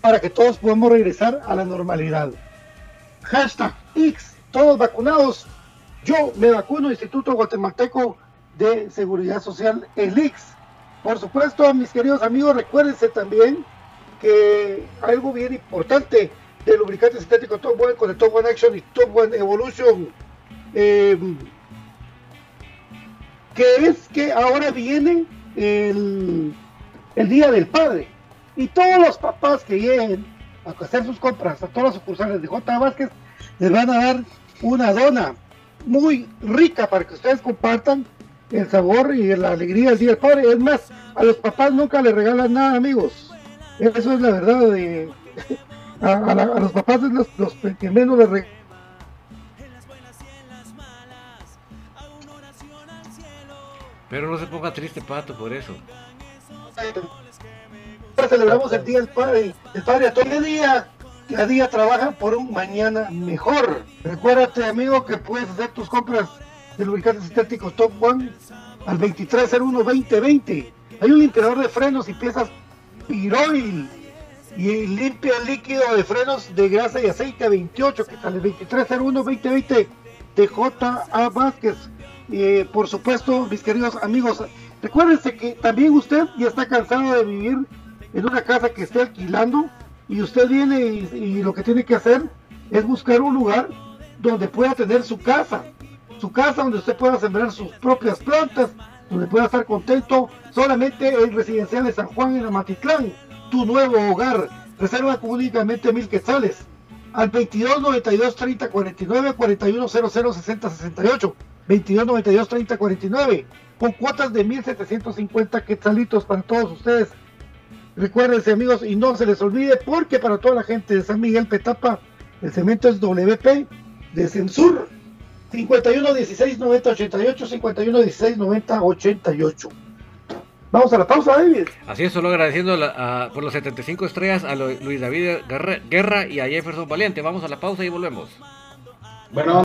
para que todos podamos regresar a la normalidad. Hashtag X, todos vacunados. Yo me vacuno, Instituto Guatemalteco de Seguridad Social, el IX. Por supuesto, mis queridos amigos, recuérdense también que algo bien importante de lubricante sintético Top One con el Top One Action y Top One Evolution. eh, que es que ahora viene el, el Día del Padre y todos los papás que lleguen a hacer sus compras a todas las sucursales de J. Vázquez les van a dar una dona muy rica para que ustedes compartan el sabor y la alegría del Día del Padre. Es más, a los papás nunca les regalan nada, amigos. Eso es la verdad. De, a, los papás es los, los que menos les regalan. Pero no se ponga triste, Pato, por eso. celebramos el Día del Padre. El Padre a todo día, cada día trabaja por un mañana mejor. Recuérdate, amigo, que puedes hacer tus compras de lubricantes sintéticos Top One al 2301-2020. Hay un limpiador de frenos y piezas Piroil y limpia el líquido de frenos de grasa y aceite 28 que sale 2301-2020 de J.A. Vázquez. Y por supuesto, mis queridos amigos, recuérdense que también usted ya está cansado de vivir en una casa que esté alquilando y usted viene y, lo que tiene que hacer es buscar un lugar donde pueda tener su casa, su casa donde usted pueda sembrar sus propias plantas, donde pueda estar contento solamente en Residencial de San Juan en Amatitlán, tu nuevo hogar. Reserva únicamente mil quetzales al 22 92 30 49 41 00 60 68 22 92 30 49 con cuotas de 1750 quetzalitos para todos ustedes recuérdense amigos y no se les olvide porque para toda la gente de San Miguel Petapa el cemento es WP de Censur 51 16 90 88 51 16 90 88 Vamos a la pausa, David. Así es, solo agradeciendo por los 75 estrellas a Luis David Guerra, y a Jefferson Valiente. Vamos a la pausa y volvemos. Bueno.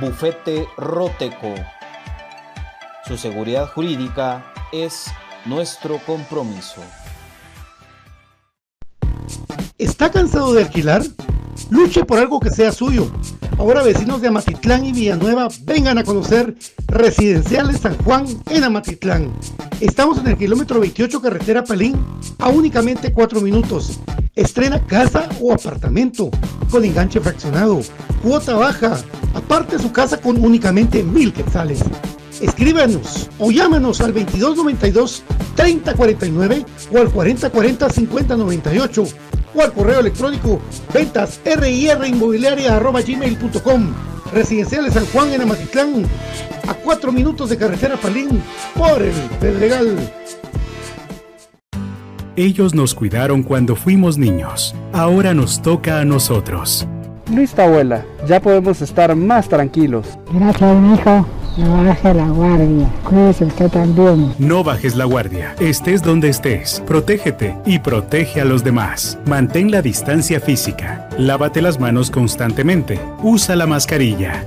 Bufete Roteco. Su seguridad jurídica es nuestro compromiso. ¿Está cansado de alquilar? Luche por algo que sea suyo. Ahora vecinos de Amatitlán y Villanueva vengan a conocer Residenciales San Juan en Amatitlán. Estamos en el kilómetro 28 carretera Palín a únicamente 4 minutos. Estrena casa o apartamento con enganche fraccionado, cuota baja, aparte su casa con únicamente mil quetzales. Escríbanos o llámanos al 2292 3049 o al 4040 5098 o al correo electrónico ventas gmail.com Residenciales San Juan en Amatitlán, a 4 minutos de carretera Palín, por el Pedregal. Ellos nos cuidaron cuando fuimos niños. Ahora nos toca a nosotros. Listo, abuela. Ya podemos estar más tranquilos. Gracias, hijo. No baje la guardia. Cuídese usted también. No bajes la guardia. Estés donde estés. Protégete y protege a los demás. Mantén la distancia física. Lávate las manos constantemente. Usa la mascarilla.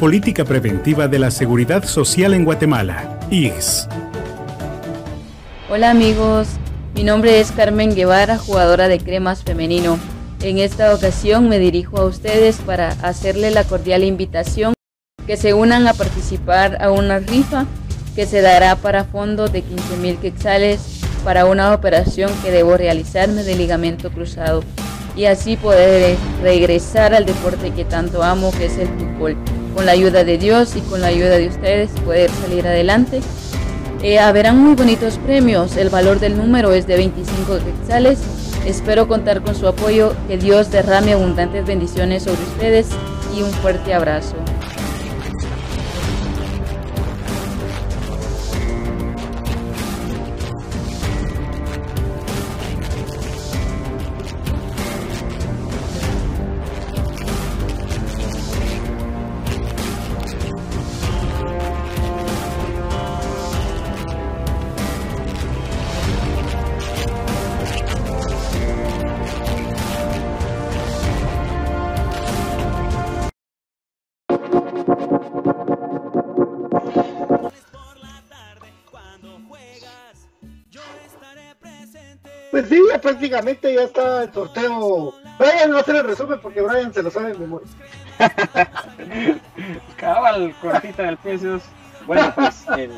Política Preventiva de la Seguridad Social en Guatemala. IGS. Hola amigos, mi nombre es Carmen Guevara, jugadora de cremas femenino. En esta ocasión me dirijo a ustedes para hacerle la cordial invitación que se unan a participar a una rifa que se dará para fondos de 15 mil quetzales para una operación que debo realizarme de ligamento cruzado y así poder regresar al deporte que tanto amo que es el fútbol. Con la ayuda de Dios y con la ayuda de ustedes poder salir adelante. Eh, haberán muy bonitos premios, el valor del número es de 25 quetzales. Espero contar con su apoyo, que Dios derrame abundantes bendiciones sobre ustedes y un fuerte abrazo. Pues sí, prácticamente ya está el sorteo. Brian va a hacer el resumen porque Brian se lo sabe en memoria. Cabal, cortita del precios. Bueno, pues el,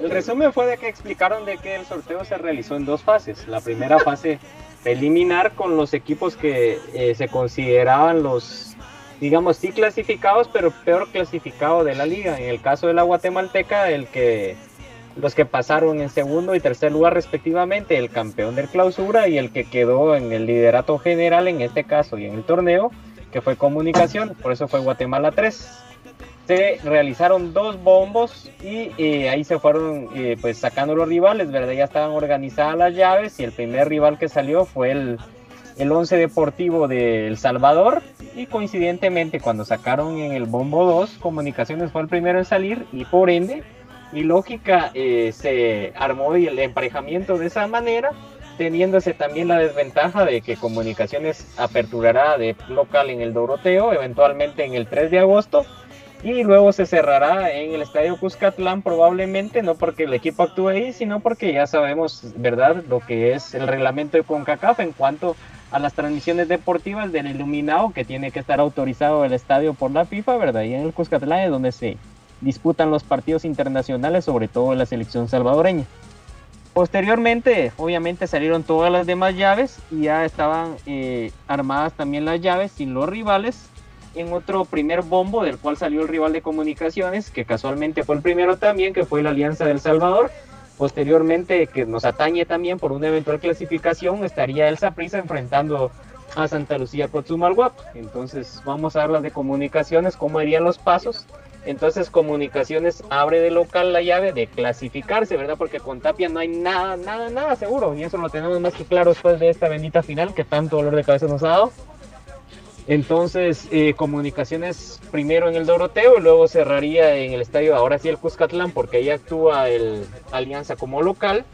el resumen fue de que explicaron de que el sorteo se realizó en dos fases. La primera fase preliminar con los equipos que eh, se consideraban los, digamos, sí clasificados, pero peor clasificados de la liga. En el caso de la guatemalteca, el que los que pasaron en segundo y tercer lugar respectivamente, el campeón del clausura y el que quedó en el liderato general en este caso y en el torneo, que fue comunicación, por eso fue Guatemala 3. Se realizaron dos bombos y eh, ahí se fueron eh, pues sacando los rivales, ¿verdad? Ya estaban organizadas las llaves y el primer rival que salió fue el, el Once Deportivo de El Salvador y coincidentemente cuando sacaron en el bombo 2, Comunicaciones fue el primero en salir y por ende mi lógica eh, se armó el emparejamiento de esa manera, teniéndose también la desventaja de que Comunicaciones aperturará de local en el Doroteo, eventualmente en el 3 de agosto, y luego se cerrará en el Estadio Cuscatlán probablemente, no porque el equipo actúe ahí, sino porque ya sabemos, ¿verdad?, lo que es el reglamento de CONCACAF en cuanto las transmisiones deportivas del iluminado que tiene que estar autorizado el estadio por la FIFA, ¿verdad? Y en el Cuscatlán es donde se disputan los partidos internacionales, sobre todo la selección salvadoreña. Posteriormente, obviamente salieron todas las demás llaves y ya estaban eh, armadas también las llaves sin los rivales en otro primer bombo del cual salió el rival de comunicaciones, que casualmente fue el primero también, que fue la Alianza del Salvador. Posteriormente, que nos atañe también por una eventual clasificación, estaría el Saprissa enfrentando a Santa Lucía Cotzumalguap. Entonces, vamos a las de comunicaciones, cómo irían los pasos. Entonces Comunicaciones abre de local la llave de clasificarse, ¿verdad? Porque con Tapia no hay nada, nada, nada seguro. Y eso lo tenemos más que claro después de esta bendita final que tanto dolor de cabeza nos ha dado. Entonces, eh, Comunicaciones primero en el Doroteo luego cerraría en el estadio, ahora sí el Cuscatlán, porque ahí actúa el Alianza como local.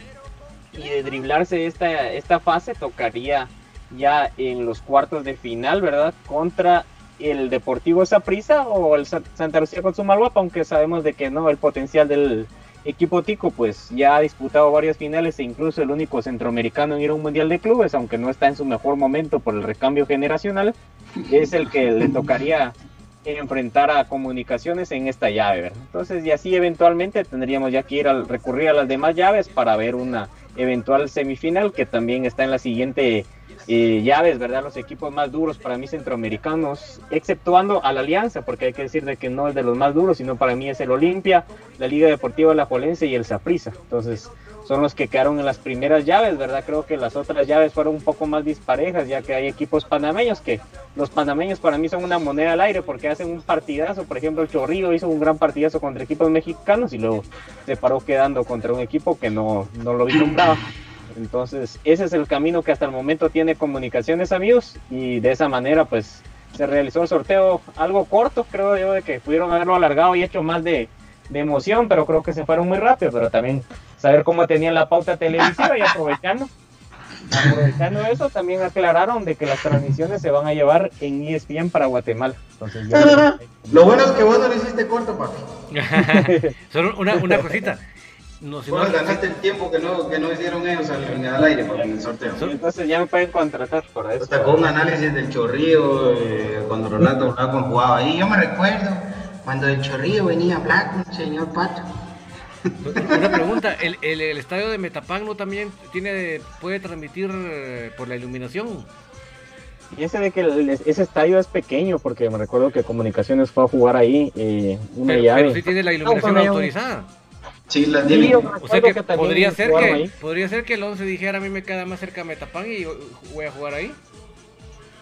Y de driblarse esta, esta fase tocaría ya en los cuartos de final, ¿verdad? Contra el Deportivo Saprissa o el Santa Lucía con Sumalguapa, aunque sabemos de que no, el potencial del equipo Tico pues ya ha disputado varias finales e incluso el único centroamericano en ir a un mundial de clubes, aunque no está en su mejor momento por el recambio generacional, es el que le tocaría enfrentar a comunicaciones en esta llave, ¿verdad? Entonces, y así eventualmente tendríamos ya que ir a recurrir a las demás llaves para ver una eventual semifinal que también está en la siguiente eh, llaves, ¿verdad? Los equipos más duros para mí centroamericanos, exceptuando a la Alianza, porque hay que decir de que no es de los más duros, sino para mí es el Olimpia, la Liga Deportiva La Jolense y el Saprissa. Entonces, son los que quedaron en las primeras llaves, ¿verdad? Creo que las otras llaves fueron un poco más disparejas, ya que hay equipos panameños que los panameños para mí son una moneda al aire porque hacen un partidazo. Por ejemplo, el Chorrillo hizo un gran partidazo contra equipos mexicanos y luego se paró quedando contra un equipo que no, no lo vislumbraba. Entonces, ese es el camino que hasta el momento tiene comunicaciones, amigos, y de esa manera, pues, se realizó el sorteo algo corto, creo yo, de que pudieron haberlo alargado y hecho más de, de emoción, pero creo que se fueron muy rápido, pero también saber cómo tenían la pauta televisiva y aprovechando. Aprovechando eso, también aclararon de que las transmisiones se van a llevar en ESPN para Guatemala. Entonces, Lo bueno es que vos no lo hiciste corto, papi. Solo una, una cosita. No, si no- Vos ganaste el tiempo que no, que no hicieron ellos al, al aire en el sorteo. Entonces ya me pueden contratar para eso. Hasta con un análisis del chorrillo, eh, cuando Ronaldo Blanco jugaba ahí. Yo me recuerdo cuando del chorrillo venía Blanco, señor Pato. Una pregunta, ¿el, el, el estadio de Metapán no también tiene puede transmitir eh, por la iluminación? Y ese de que el- ese estadio es pequeño, porque me recuerdo que Comunicaciones fue a jugar ahí eh, una Pero, llave. pero sí tiene la iluminación No, autorizada. Sí, la Sí, O sea que, que podría ser que ahí. podría ser que el 11 dijera a mí me queda más cerca Metapán y voy a jugar ahí.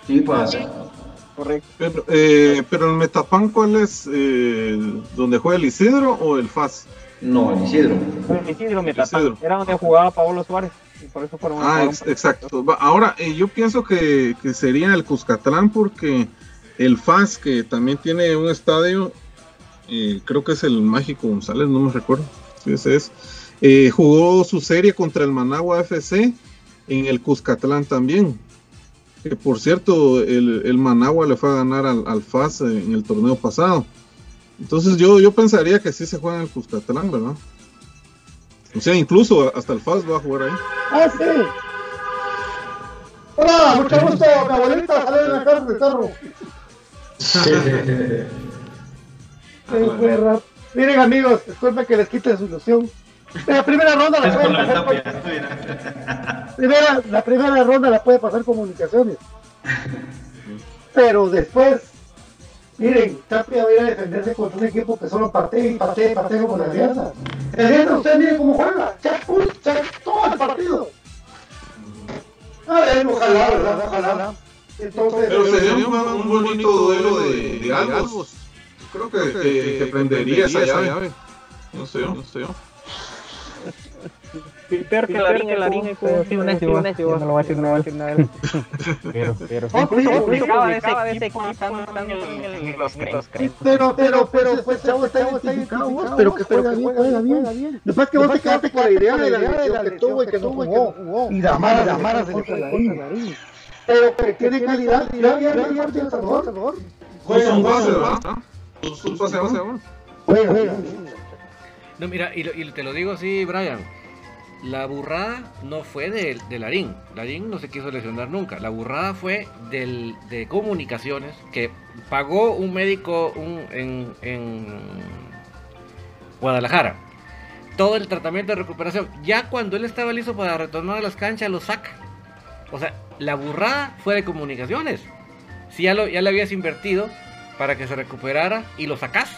Sí, puede ser. Correcto. Pero, eh, pero el Metapán, ¿cuál es? Eh, ¿Donde juega el Isidro o el FAS? No, el Isidro. El Isidro Metapán, Isidro. era donde jugaba Pablo Suárez. Y por eso fueron Ah, ex- exacto. Ahora, eh, yo pienso que, que sería el Cuscatlán porque el FAS, que también tiene un estadio, eh, creo que es el Mágico González, no me recuerdo si ese es, eh, jugó su serie contra el Managua FC en el Cuscatlán también. Que por cierto, el, el Managua le fue a ganar al, al FAS en el torneo pasado. Entonces yo, yo pensaría que sí se juega en el Cuscatlán, ¿verdad? O sea, incluso hasta el FAS va a jugar ahí. Ah, sí. Hola, mucho gusto, mi abuelita sale de la casa de carro. Qué perra. Miren amigos, disculpen que les quite su ilusión. La primera ronda la puede con la pasar primera, la primera ronda la puede pasar comunicaciones. Pero después, miren, Tapia va a ir a defenderse contra un equipo que solo patea y patea y patea como la alianza. El alianza, ustedes miren cómo juega, chac, chac, todo el partido. A ver, ojalá, ¿verdad? Ojalá. Entonces, Pero sería un, un bonito duelo de, de albos. Creo que, que, que prendería esa llave. No sé, yo, no sé yo. Peor que Larín, que Larín, sí, honesto, honesto, no lo voy a decir nada, decir nada. Pero, pero, No, incluso publicaba de ese equipo, en los crees. Pero, pero, pero, pues, chavo, está identificado vos, pero que juega bien, juega bien. Lo que es vos te quedaste con la idea de la lesión que tuvo y que no jugó. Y Damara, Damara se le fue la nariz. Pero que tiene calidad, ya, ya, ya, ya, ya, Salvador. Juega un ¿verdad? Juega, juega. No, mira, y, lo- y te lo digo así, Brian. La burrada no fue de, de Larín. Larín no se quiso lesionar nunca. La burrada fue del, de comunicaciones que pagó un médico un- en, en Guadalajara. Todo el tratamiento de recuperación. Ya cuando él estaba listo para retornar a las canchas, lo saca. O sea, la burrada fue de comunicaciones. Si ya, lo, ya le habías invertido para que se recuperara y lo sacas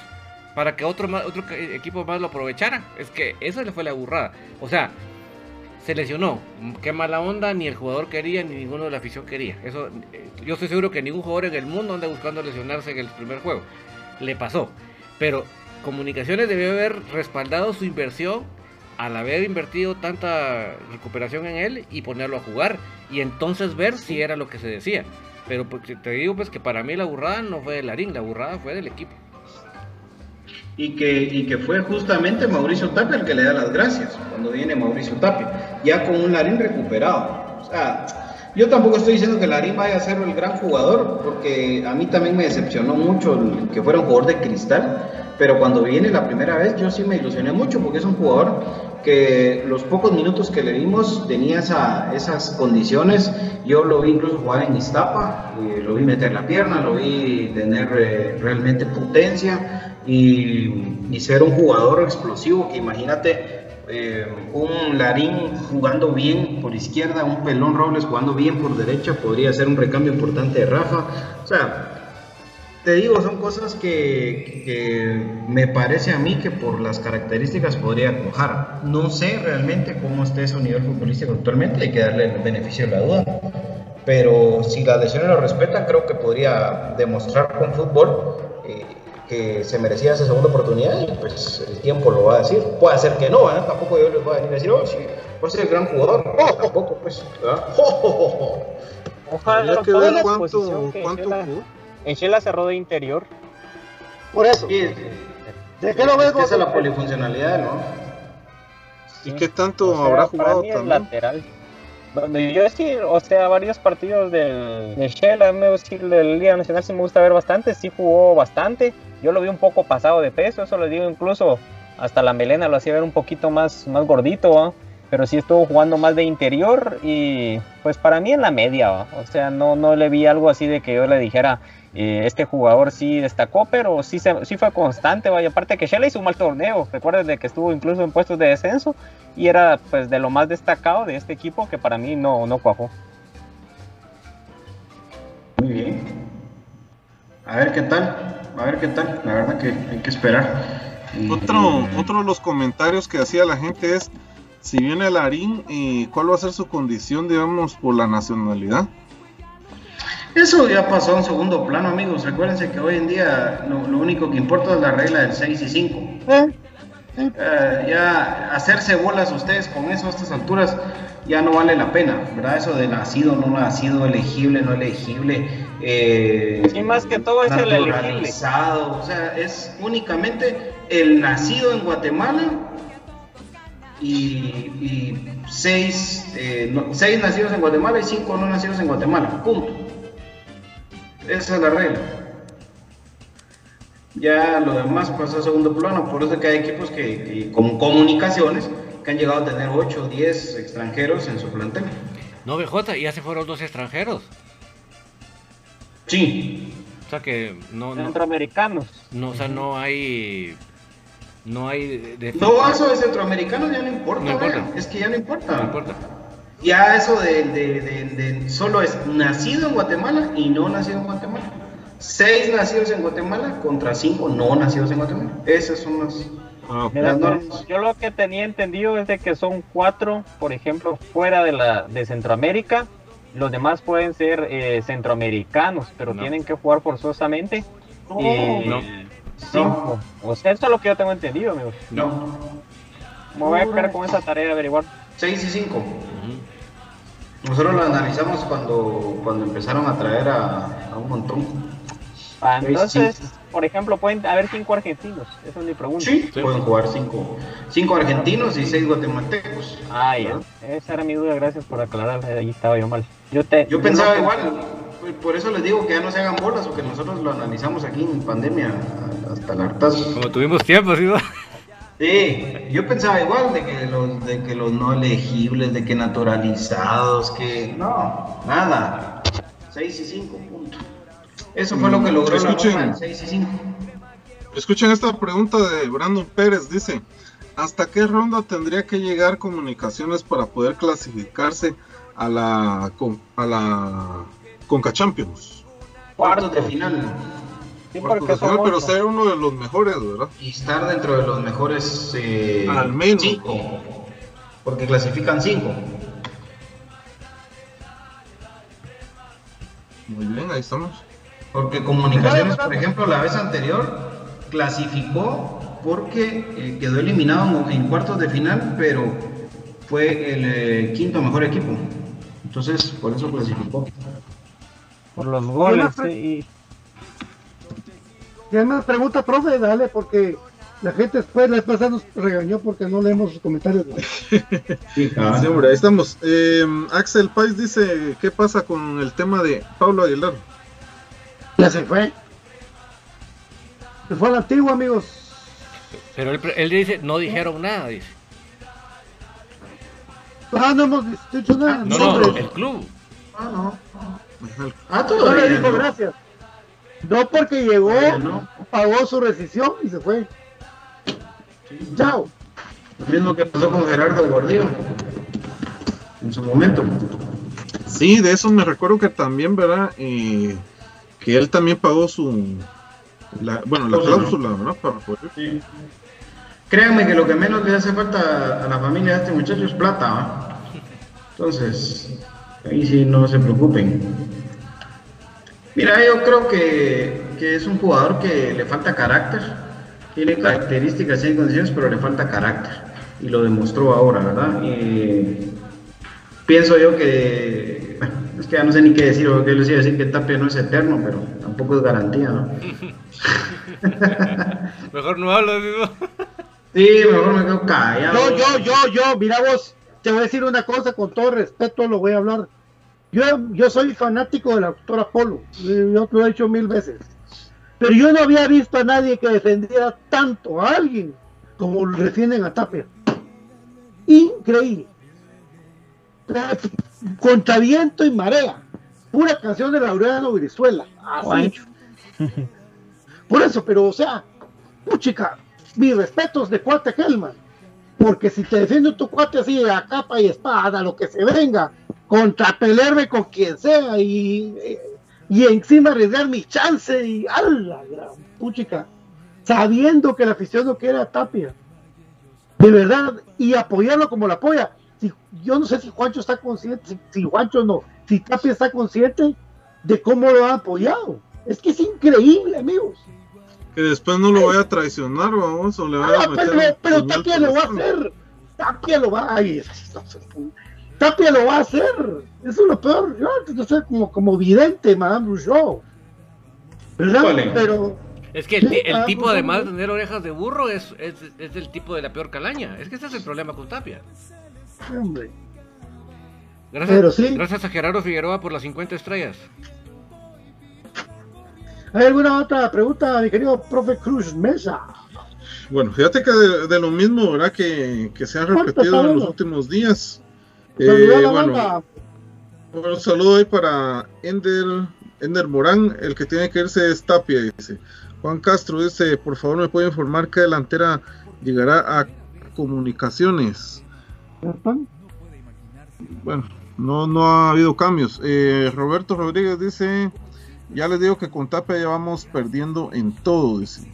para que otro, más, otro equipo más lo aprovechara. Es que esa le fue la burrada. O sea, se lesionó. Qué mala onda, ni el jugador quería, ni ninguno de la afición quería. Eso, eh, yo estoy seguro que ningún jugador en el mundo anda buscando lesionarse en el primer juego. Le pasó. Pero Comunicaciones debió haber respaldado su inversión al haber invertido tanta recuperación en él y ponerlo a jugar. Y entonces ver si era lo que se decía. Pero pues, te digo pues que para mí la burrada no fue de Larín, la burrada fue del equipo. Y que, y que fue justamente Mauricio Tapia el que le da las gracias cuando viene Mauricio Tapia, ya con un Larín recuperado. O sea, yo tampoco estoy diciendo que Larín vaya a ser el gran jugador, porque a mí también me decepcionó mucho que fuera un jugador de cristal, pero cuando viene la primera vez yo sí me ilusioné mucho, porque es un jugador que los pocos minutos que le dimos tenía esa, esas condiciones. Yo lo vi incluso jugar en Iztapa, eh, lo vi meter la pierna, lo vi tener eh, realmente potencia y, y ser un jugador explosivo que imagínate eh, un Larín jugando bien por izquierda, un Pelón Robles jugando bien por derecha, podría ser un recambio importante de Rafa. O sea, te digo, son cosas que, que me parece a mí que por las características podría cojar. No sé realmente cómo esté su nivel futbolístico actualmente, hay que darle el beneficio de la duda. Pero si las lesiones lo respetan, creo que podría demostrar con fútbol eh, que se merecía esa segunda oportunidad y pues el tiempo lo va a decir. Puede ser que no, ¿eh? tampoco yo les voy a venir a decir, oh, sí, va a ser el gran jugador. No, tampoco, pues. ¿verdad? Habría que ver cuánto, cuánto jugó. En Shela cerró de interior. Por eso. Sí, ¿De qué lo ves, esa es la polifuncionalidad, ¿no? ¿Y qué tanto O sea, habrá para jugado mí es también? lateral. Bueno, yo sí, o sea, varios partidos del, de Shela, me gusta decir, de la Liga Nacional sí me gusta ver bastante, sí jugó bastante. Yo lo vi un poco pasado de peso, eso lo digo incluso hasta la melena lo hacía ver un poquito más, más gordito, ¿va? pero sí estuvo jugando más de interior y pues para mí en la media, ¿va? o sea, no, no le vi algo así de que yo le dijera, eh, este jugador sí destacó, pero sí, se, sí fue constante, vaya, aparte que Shela hizo un mal torneo, recuerden de que estuvo incluso en puestos de descenso y era pues de lo más destacado de este equipo que para mí no, no cuajó. Muy bien. A ver qué tal, a ver qué tal. La verdad que hay que esperar. Otro, otro de los comentarios que hacía la gente es, si viene Larín, eh, ¿cuál va a ser su condición, digamos, por la nacionalidad? Eso ya pasó a un segundo plano, amigos. Recuérdense que hoy en día lo, lo único que importa es la regla del 6 y 5. Eh, ya hacerse bolas ustedes con eso a estas alturas ya no vale la pena, ¿verdad? Eso de nacido, no nacido, elegible, no elegible. Eh, Y más que todo es el elegible. naturalizado, O sea, es únicamente el nacido en Guatemala y, y seis, eh, no- seis nacidos en Guatemala y cinco no nacidos en Guatemala. Punto. Esa es la regla. Ya lo demás pasa a segundo plano, por eso que hay equipos que, que con comunicaciones que han llegado a tener 8 o 10 extranjeros en su plantel. No, BJ, ya se fueron dos extranjeros. Sí. O sea que no, no, Centroamericanos. no, o sea, no hay, no hay. No, eso de centroamericanos ya no importa, No importa. es que ya no importa. No importa. Ya eso de, de- de- de- solo es nacido en Guatemala y no nacido en Guatemala. Seis nacidos en Guatemala contra cinco no nacidos en Guatemala. Esas son las, Mira, las pues, normas. yo lo que tenía entendido es de que son cuatro, por ejemplo, fuera de la de Centroamérica. Los demás pueden ser eh, centroamericanos, pero No. tienen que jugar forzosamente. No. cinco. O sea, eso es lo que yo tengo entendido, amigos. No, Me voy a quedar con esa tarea de averiguar. seis y cinco. Nosotros lo analizamos cuando, cuando empezaron a traer a, a un montón. Ah, Seis, Entonces, por ejemplo, pueden haber cinco argentinos. Esa es mi pregunta. Sí, Sí. pueden jugar cinco, cinco argentinos y seis guatemaltecos. Ah, ya. Esa era mi duda, gracias por aclarar. Ahí estaba yo mal. Yo, te, Yo pensaba no- igual, por- por eso les digo que ya no se hagan bolas o que nosotros lo analizamos aquí en pandemia hasta el hartazo. Como tuvimos tiempo, ¿sí? Sí, yo pensaba igual de que los de que los no elegibles, de que naturalizados, que no, nada. 6 y 5, punto. Eso fue lo que logró la Escuchen. norma, 6 y 5. Escuchen esta pregunta de Brandon Pérez, dice, ¿hasta qué ronda tendría que llegar comunicaciones para poder clasificarse a la, a la Conca Champions? Cuartos de final. Sí, porque son pero ser uno de los mejores, ¿verdad? Y estar dentro de los mejores eh, Al menos. 5. Porque clasifican 5. Muy bien, ahí estamos. Porque Comunicaciones, por ejemplo, la vez anterior clasificó porque eh, quedó eliminado en, cuartos de final, pero fue el eh, quinto mejor equipo. Entonces, por eso clasificó. Por los goles. Sí, Si hay más preguntas, profe, dale, porque la gente después la vez pasada nos regañó porque no leemos los comentarios. Sí, cabal. Sí, hombre, ahí estamos. Eh, Axel Pais dice, ¿qué pasa con el tema de Pablo Aguilar? Ya se fue. Se fue a la antigua, amigos. Pero él, él dice, no dijeron nada, dice. Ah, no hemos dicho nada. No, no, el club. Ah, no. Ah, No todavía le dijo gracias. No porque llegó, no. pagó su rescisión y se fue. Chao. Lo mismo que pasó con Gerardo Gordillo en su momento. Sí, de eso me recuerdo que también, ¿verdad? Eh, que él también pagó su... la- bueno, la Cláusula. ¿verdad? Para poder... Créanme que lo que menos le hace falta a la familia de este muchacho es plata. ¿va? Entonces, ahí sí no se preocupen. Mira, yo creo que, que es un jugador que le falta carácter. Tiene características y condiciones, pero le falta carácter. Y lo demostró ahora, ¿verdad? Eh, pienso yo que bueno, Es que ya no sé ni qué decir, porque yo les iba a decir que Tapia no es eterno, pero tampoco es garantía, ¿no? Mejor no hablo, amigo. Sí, mejor me quedo callado. Yo, yo, yo, yo, mira vos, te voy a decir una cosa, con todo respeto lo voy a hablar. Yo, yo soy fanático de la doctora Polo, yo lo he dicho mil veces. Pero yo no había visto a nadie que defendiera tanto a alguien como lo defienden a Tapia. Increíble. Contra viento y marea. Pura canción de Laureano Brizuela. Así. Por eso, pero o sea, puchica, mis respetos de cuate Helman. Porque si te defiende tu cuate así a capa y espada, lo que se venga, contra pelearme con quien sea y, y encima arriesgar mi chance y ¡ala! gran puchica! Sabiendo que la afición no quiere a Tapia. De verdad, y apoyarlo como lo apoya. Si, yo no sé si Juancho está consciente, si, si Juancho no, si Tapia está consciente de cómo lo ha apoyado. Es que es increíble, amigos. Que después no lo vaya a traicionar, vamos, o le vaya Ah, a meter. pero, pero Tapia lo la va a hacer. Tapia lo va ay, Tapia lo va a hacer. Eso es lo peor. Yo no sé, como, como vidente, Madame Rougeau. ¿Verdad? Pero Es que el, Sí, el tipo, además de tener orejas de burro, es, es, es el tipo de la peor calaña. Es que ese es el problema con Tapia. hombre, Gracias, Pero sí. gracias a Gerardo Figueroa por las 50 estrellas. ¿hay alguna otra pregunta, mi querido profe Cruz Mesa? Bueno, fíjate que de, de lo mismo, ¿verdad? Que, que se han ¿Cuánto repetido en los últimos días. Eh, la bueno, banda. un saludo ahí para Ender, Ender Morán, el que tiene que irse es Tapia, dice. Juan Castro dice, por favor me puede informar qué delantera llegará a comunicaciones. Bueno, no, no ha habido cambios. Eh, Roberto Rodríguez dice, ya les digo que con Tapia ya vamos perdiendo en todo, dice.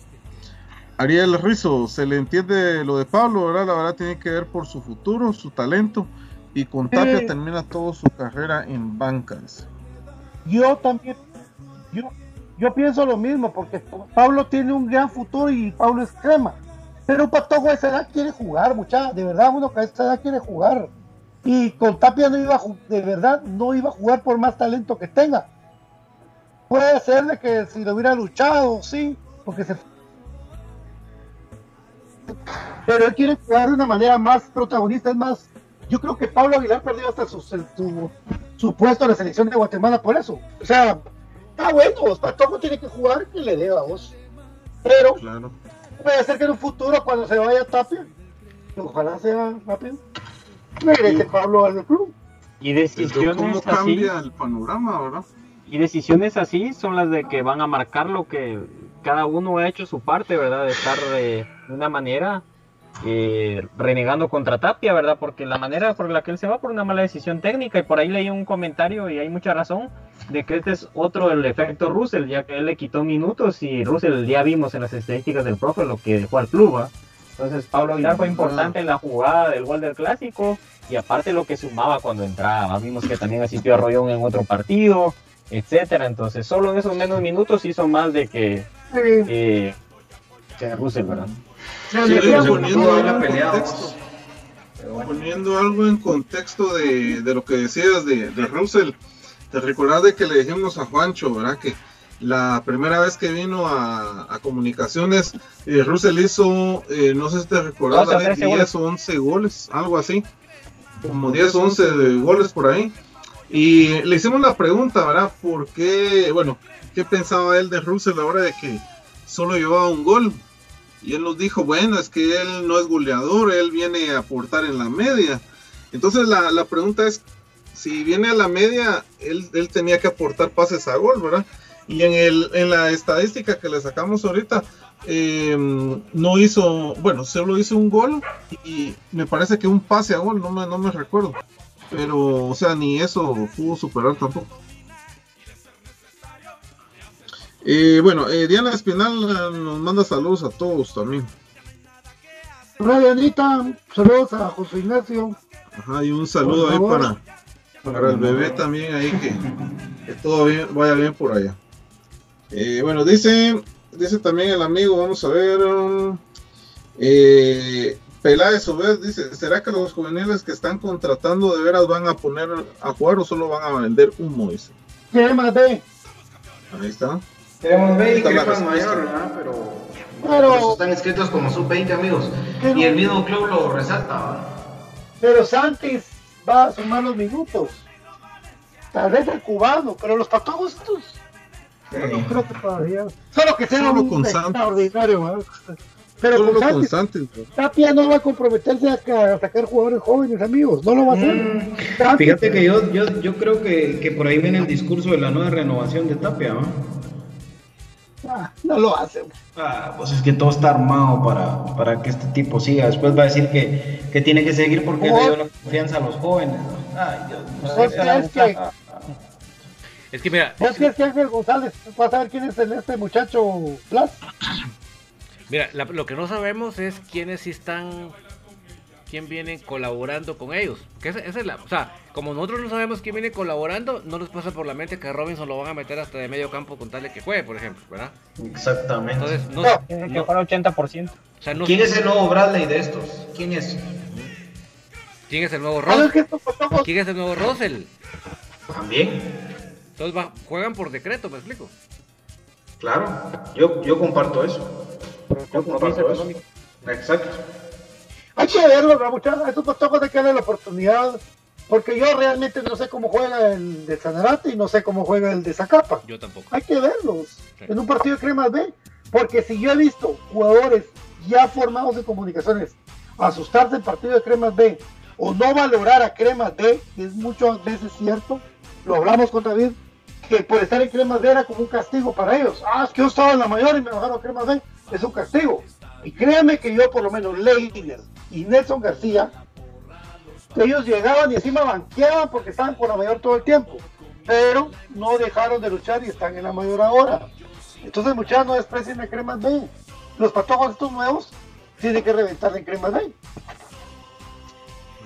Ariel Rizo, se le entiende lo de Pablo, ¿verdad? La verdad tiene que ver por su futuro, su talento, y con Tapia termina toda su carrera en bancas. Yo también, yo, yo pienso lo mismo, porque Pablo tiene un gran futuro y Pablo es crema. Pero Patojo a esa edad quiere jugar, muchacha, de verdad uno que a esa edad quiere jugar. Y con Tapia no iba a de verdad no iba a jugar por más talento que tenga. Puede ser de que si lo hubiera luchado, sí, porque se pero él quiere jugar de una manera más protagonista, es más, yo creo que Pablo Aguilar perdió hasta su, su, su puesto en la selección de Guatemala por eso. O sea, está bueno, Patojo tiene que jugar que le dé a vos. Pero Claro. puede ser que en un futuro, cuando se vaya Tapia, ojalá sea rápido, regrese Pablo al club. Y decisiones ¿Cómo así, cambia el panorama, verdad? y decisiones así son las de que van a marcar lo que cada uno ha hecho su parte, ¿verdad? De estar de una manera eh, renegando contra Tapia, ¿verdad? Porque la manera por la que él se va por una mala decisión técnica y por ahí leí un comentario y hay mucha razón de que este es otro del efecto Russell, ya que él le quitó minutos y Russell ya vimos en las estadísticas del profe lo que dejó al club, ¿va? Entonces Pablo Aguilar fue importante en la jugada del gol del clásico y aparte lo que sumaba cuando entraba. Vimos que también asistió a Rollón en otro partido, etcétera. Entonces solo en esos menos minutos hizo más de que, eh, Russell, ¿verdad? Sí, poniendo, algo en contexto, poniendo algo en contexto de, de lo que decías de, de Russell, te recordás de que le dijimos a Juancho, ¿verdad? Que la primera vez que vino a, a comunicaciones, eh, Russell hizo, eh, no sé si te recordás, Doce o David, trece 10 goles. o 11 goles, algo así, como 10 o 11 de goles por ahí. Y le hicimos la pregunta, ¿verdad? ¿Por qué, bueno, qué pensaba él de Russell ahora de que solo llevaba un gol? Y él nos dijo, bueno, es que él no es goleador, él viene a aportar en la media. Entonces la, la pregunta es, si viene a la media, él, él tenía que aportar pases a gol, ¿verdad? Y en, el, en la estadística que le sacamos ahorita, eh, no hizo, bueno, solo hizo un gol y me parece que un pase a gol, no me, no me recuerdo. Pero, o sea, ni eso pudo superar tampoco. Eh, bueno, eh, Diana Espinal eh, nos manda saludos a todos también. Radio Anita, saludos a José Ignacio. Ajá, y un saludo ahí para, para el bebé también ahí que, que todo bien, vaya bien por allá. Eh, bueno, dice, dice también el amigo, vamos a ver. um, eh, Peláez Obed dice, ¿será que los juveniles que están contratando de veras van a poner a jugar o solo van a vender humo? Dice. B. Ahí está. Queremos ver y Esta es la queremos respuesta. mayor, ¿verdad? Pero, están escritos como sub-20 amigos. Pero- Y el mismo club lo resalta, ¿verdad? Pero Santis va a sumar los minutos. Tal vez el cubano, pero los patojos estos. No creo que todavía. Solo que sea Solo un con extraordinario. ¿verdad? Pero Solo con Santis, Santis. Tapia no va a comprometerse a, ca- a sacar jugadores jóvenes, amigos. No lo va a hacer. Mm, Santis- Fíjate que yo, yo, yo creo que, que por ahí viene el discurso de la nueva renovación de Tapia, ¿no? Ah, no lo hace. Ah, pues es que todo está armado para, para que este tipo siga. Después va a decir que, que tiene que seguir porque le dio la confianza a los jóvenes. ¿no? Ay, Dios mío. ¿Vos crees que, Es que mira, vos crees que Ángel González va a saber quién es el- este muchacho Blas? mira, la- lo que no sabemos es quiénes sí están, quién viene colaborando con ellos. Que esa, esa es la, o sea, como nosotros no sabemos quién viene colaborando, no nos pasa por la mente que a Robinson lo van a meter hasta de medio campo con tal de que juegue, por ejemplo, ¿verdad? Exactamente. Entonces, no, No, que no- jugar 80%. o sea, no- ¿Quién es el nuevo Bradley de estos? ¿Quién es? ¿quién es el nuevo ¿Sabes Russell? ¿Quién es el nuevo Russell? También. Entonces va- juegan por decreto, ¿me explico? Claro. Yo, yo comparto eso. Yo comparto eso. económico. Exacto. Hay que verlo, ¿verdad, muchachos? Estos patojos hay que darle la oportunidad. Porque yo realmente no sé cómo juega el de Sanarate y no sé cómo juega el de Zacapa. Yo tampoco. Hay que verlos Sí. en un partido de Cremas B. Porque si yo he visto jugadores ya formados en comunicaciones asustarse en partido de Cremas B o no valorar a Cremas B, que es muchas veces cierto, lo hablamos con David, que por estar en Cremas B era como un castigo para ellos. Ah, es que yo estaba en la mayor y me bajaron a Cremas B. Es un castigo. Y créanme que yo, por lo menos, Leiner y Nelson García, ellos llegaban y encima banqueaban porque estaban con la mayor todo el tiempo. Pero no dejaron de luchar y están en la mayor ahora. Entonces, muchachos, no desprecien a Cremas B. Los patojos estos nuevos tienen que reventar en Cremas B.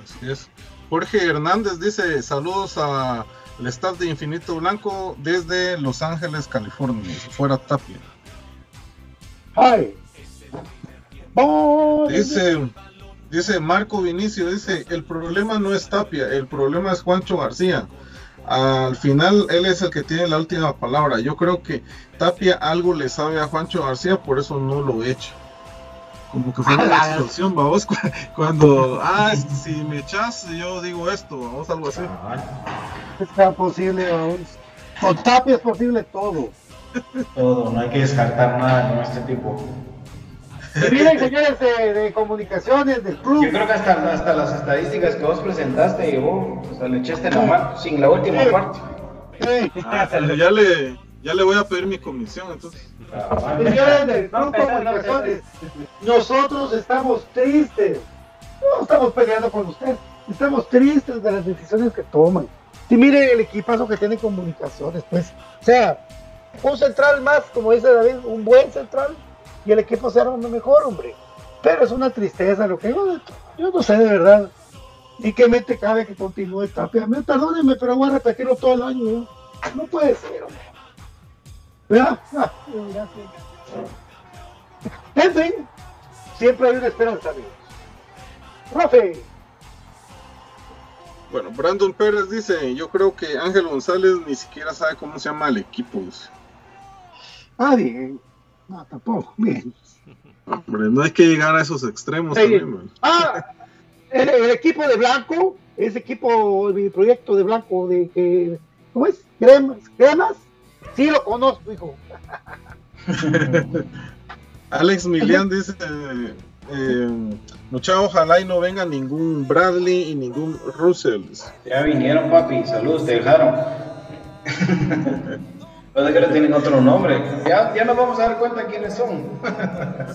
Así es. Jorge Hernández dice saludos al staff de Infinito Blanco desde Los Ángeles, California. Fuera Tapia. Ay. Dice, dice Marco Vinicio, dice, el problema no es Tapia, el problema es Juancho García. Al final él es el que tiene la última palabra. Yo creo que Tapia algo le sabe a Juancho García, por eso no lo echa. Como que fue una explosión, vamos, cu- cuando, ah, si me echas, yo digo esto, vamos, algo así. Es posible, vamos. Con Tapia es posible todo. Todo, no hay que descartar nada con este tipo. Y miren, señores de, de comunicaciones, del club. Yo creo que hasta, hasta las estadísticas que vos presentaste, yo, hasta le echaste la mano, sin la última Sí. parte. Ah, ya le, ya le voy a pedir mi comisión, entonces. Señores del Club Comunicaciones, nosotros estamos tristes. No estamos peleando con ustedes. Estamos tristes de las decisiones que toman. Y miren el equipazo que tiene comunicaciones, pues. O sea, un central más, como dice David, un buen central. Y el equipo se arma mejor, hombre. Pero es una tristeza lo que yo, yo no sé de verdad. ¿Y qué mente cabe que continúe Tapia? Me- Perdónenme, pero voy a repetirlo todo el año. ¿no? No puede ser, hombre. ¿Verdad? Ah. En fin, siempre hay una esperanza, amigos. Profe, Bueno, Brandon Pérez dice, yo creo que Ángel González ni siquiera sabe cómo se llama el equipo. ah, bien. No, tampoco, bien. Hombre, no hay que llegar a esos extremos Sí. también, man. Ah, el, el equipo de Blanco, ese equipo, mi proyecto de Blanco, de que, ¿cómo es? Cremas, cremas. Sí lo conozco, hijo. Alex Milian dice, eh, eh, mucha ojalá y no venga ningún Bradley y ningún Russell. Ya vinieron, papi, saludos, te dejaron. Que ahora tienen otro nombre. Ya, ya nos vamos a dar cuenta quiénes son.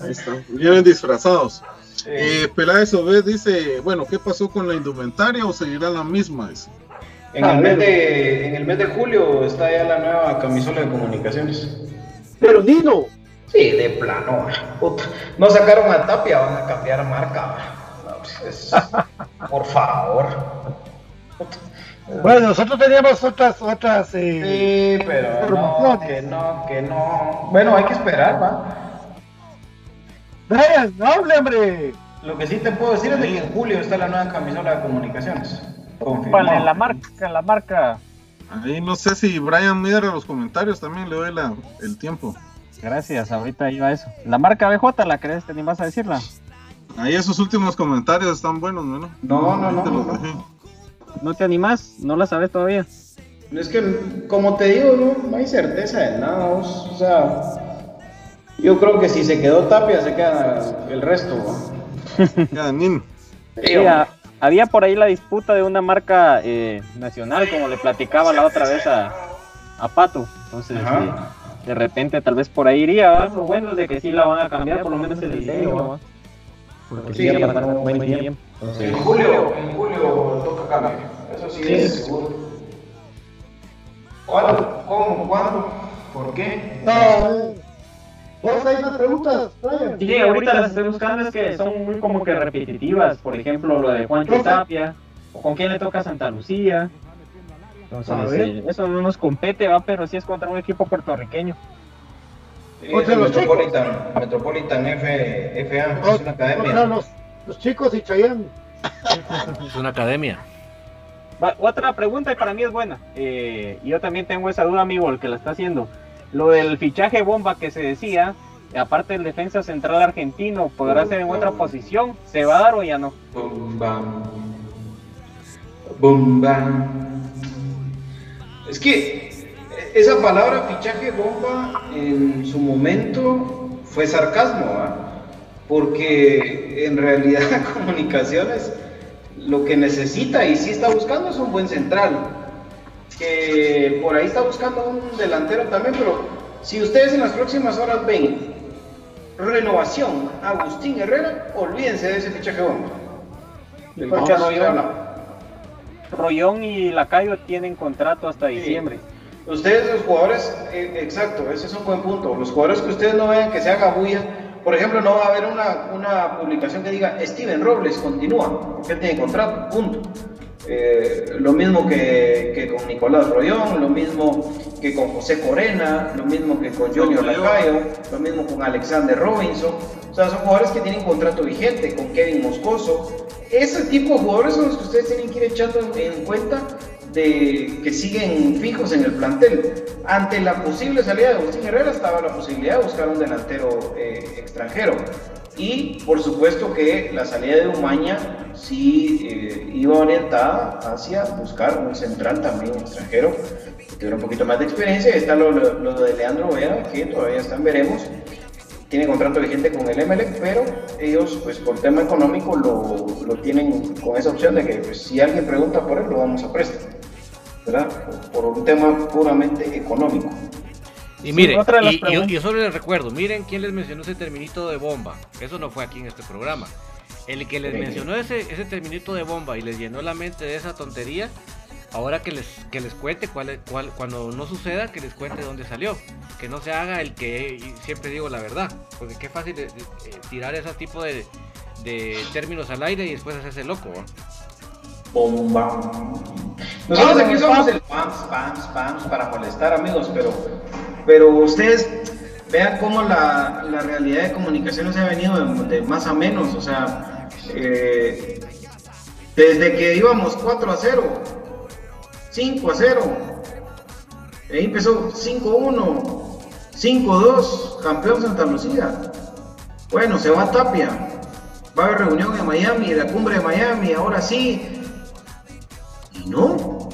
Ahí está, vienen disfrazados. Sí. Eh, Peláez Obed dice, bueno, ¿qué pasó con la indumentaria o seguirá la misma? En el, mes de, en el mes de julio está ya la nueva camisola de comunicaciones. Pero Nino, Sí, de plano. puta. No sacaron a Tapia, van a cambiar marca. No, pues, es- por favor. Bueno, nosotros teníamos otras, otras, eh, Sí, pero no, que no, que no. Bueno, hay que esperar, va. Brian, no hable, hombre. Lo que sí te puedo decir es de que en julio está la nueva camisola de comunicaciones. Vale, la marca, la marca. Ahí no sé si Brian mira los comentarios, también le doy la, el tiempo. Gracias, ahorita iba eso. La marca BJ, ¿la crees? ¿Te animas a decirla? Ahí esos últimos comentarios están buenos, ¿no? No, no, no. Te los no. ¿No te animas? ¿No la sabes todavía? Es que, como te digo, no, no hay certeza de nada. vos, O sea, yo creo que si se quedó Tapia, se queda el resto. ¿va? Ya, Nin. Sí, a- había por ahí la disputa de una marca eh, nacional, como le platicaba la otra vez a, a Pato. Entonces, eh, de repente, tal vez por ahí iría. bueno de que sí la van a cambiar, por lo menos el diseño. ¿va? Porque sí, Sí. ya pasaron un buen tiempo. En julio, en julio toca cambio. Eso sí, es seguro. ¿Cuándo? ¿Cómo? ¿Cuándo? ¿Por qué? No, ¿Vos hay más preguntas, Brian? Sí, ahorita las estoy buscando, es que son muy como que repetitivas. Por ejemplo, lo de Juancho Tapia, o con quién le toca Santa Lucía. Entonces, eso no nos compete, va, pero sí es contra un equipo puertorriqueño. Es el los chicos. Metropolitan, F, FA, es una academia. los, los chicos y Chayanne. Es una academia. Va, otra pregunta y para mí es buena. Eh, yo también tengo esa duda, amigo, el que la está haciendo. Lo del fichaje bomba que se decía, aparte del defensa central argentino, ¿podrá ser en otra posición? ¿Se va a dar o ya no? Bum, bam. Es que esa palabra fichaje bomba en su momento fue sarcasmo, ¿va? porque en realidad comunicaciones lo que necesita y sí está buscando es un buen central. Que por ahí está buscando un delantero también, pero si ustedes en las próximas horas ven renovación Agustín Herrera, olvídense de ese fichaje bomba. Porque. Rollón y Lacayo tienen contrato hasta diciembre. Ustedes los jugadores, eh, exacto, ese es un buen punto. Los jugadores que ustedes no vean que se haga bulla, por ejemplo, no va a haber una, una publicación que diga Steven Robles continúa, porque él tiene contrato, punto. Eh, lo mismo que, que con Nicolás Rollón, lo mismo que con José Corena, lo mismo que con Junior Lacayo, lo mismo con Alexander Robinson. O sea, son jugadores que tienen contrato vigente, con Kevin Moscoso. Ese tipo de jugadores son los que ustedes tienen que ir echando en, en cuenta de que siguen fijos en el plantel. Ante la posible salida de Agustín Herrera estaba la posibilidad de buscar un delantero eh, extranjero. Y por supuesto que la salida de Umaña sí eh, iba orientada hacia buscar un central también extranjero que tuviera un poquito más de experiencia. Está lo, lo- lo de Leandro Vea, que todavía están, veremos. Tiene contrato vigente con el Emelec, pero ellos, pues por tema económico, lo, lo tienen con esa opción de que pues, si alguien pregunta por él, lo vamos a prestar. ¿Verdad? Por, por un tema puramente económico. Y miren, y, y- solo les recuerdo, miren quién les mencionó ese terminito de bomba. Eso no fue aquí en este programa. El que les Sí. mencionó ese, ese terminito de bomba y les llenó la mente de esa tontería, ahora que les, que les cuente cuál, es- cuál, cuando no suceda, que les cuente dónde salió. Que no se haga el que siempre digo la verdad. Porque qué fácil de- de- eh, tirar ese tipo de, de términos al aire y después hacerse loco. Bomba. Nosotros aquí somos el spam, spam, spam para molestar amigos, pero, pero ustedes vean cómo la, la realidad de comunicaciones ha venido de, de más a menos, o sea, eh, desde que íbamos 4 a 0, 5 a 0, ahí empezó 5-1, 5-2, campeón Santa Lucía. Bueno, se va a Tapia, va a haber reunión en Miami, la cumbre de Miami, ahora sí, y no.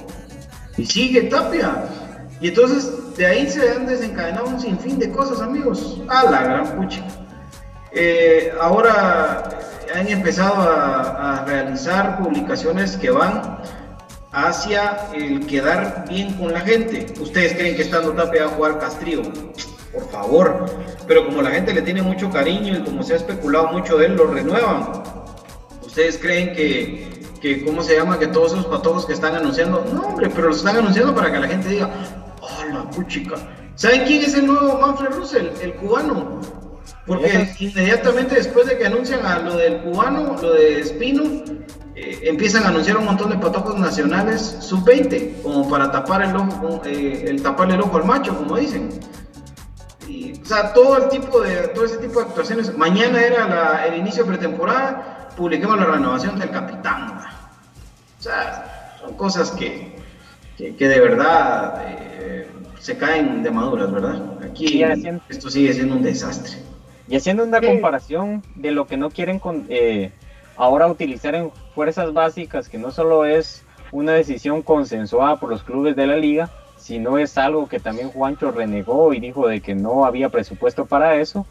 Y sigue Tapia. Y entonces de ahí se han desencadenado un sinfín de cosas, amigos. A la gran pucha. Eh, ahora han empezado a, a realizar publicaciones que van hacia el quedar bien con la gente. ¿Ustedes creen que estando Tapia va a jugar Castrillo? Por favor. Pero como la gente le tiene mucho cariño y como se ha especulado mucho de él, lo renuevan. ¿Ustedes creen que, que, cómo se llama, que todos esos patojos que están anunciando? No, hombre, pero los están anunciando para que la gente diga, oh, la puchica. ¿Saben quién es el nuevo Manfred Russell? El cubano. Porque inmediatamente después de que anuncian a lo del cubano, lo de Espino, eh, empiezan a anunciar un montón de patojos nacionales sub-20, como para tapar el ojo, eh, el taparle el ojo al macho, como dicen. Y, o sea, todo el tipo de, todo ese tipo de actuaciones. Mañana era la- el inicio de pretemporada publiquemos la renovación del capitán. ¿no? O sea, son cosas que, que, que de verdad eh, se caen de maduras, ¿verdad? Aquí haciendo- esto sigue siendo un desastre. Y haciendo una comparación de lo que no quieren con- eh, ahora utilizar en fuerzas básicas, que no solo es una decisión consensuada por los clubes de la liga, sino es algo que también Juancho renegó y dijo de que no había presupuesto para eso.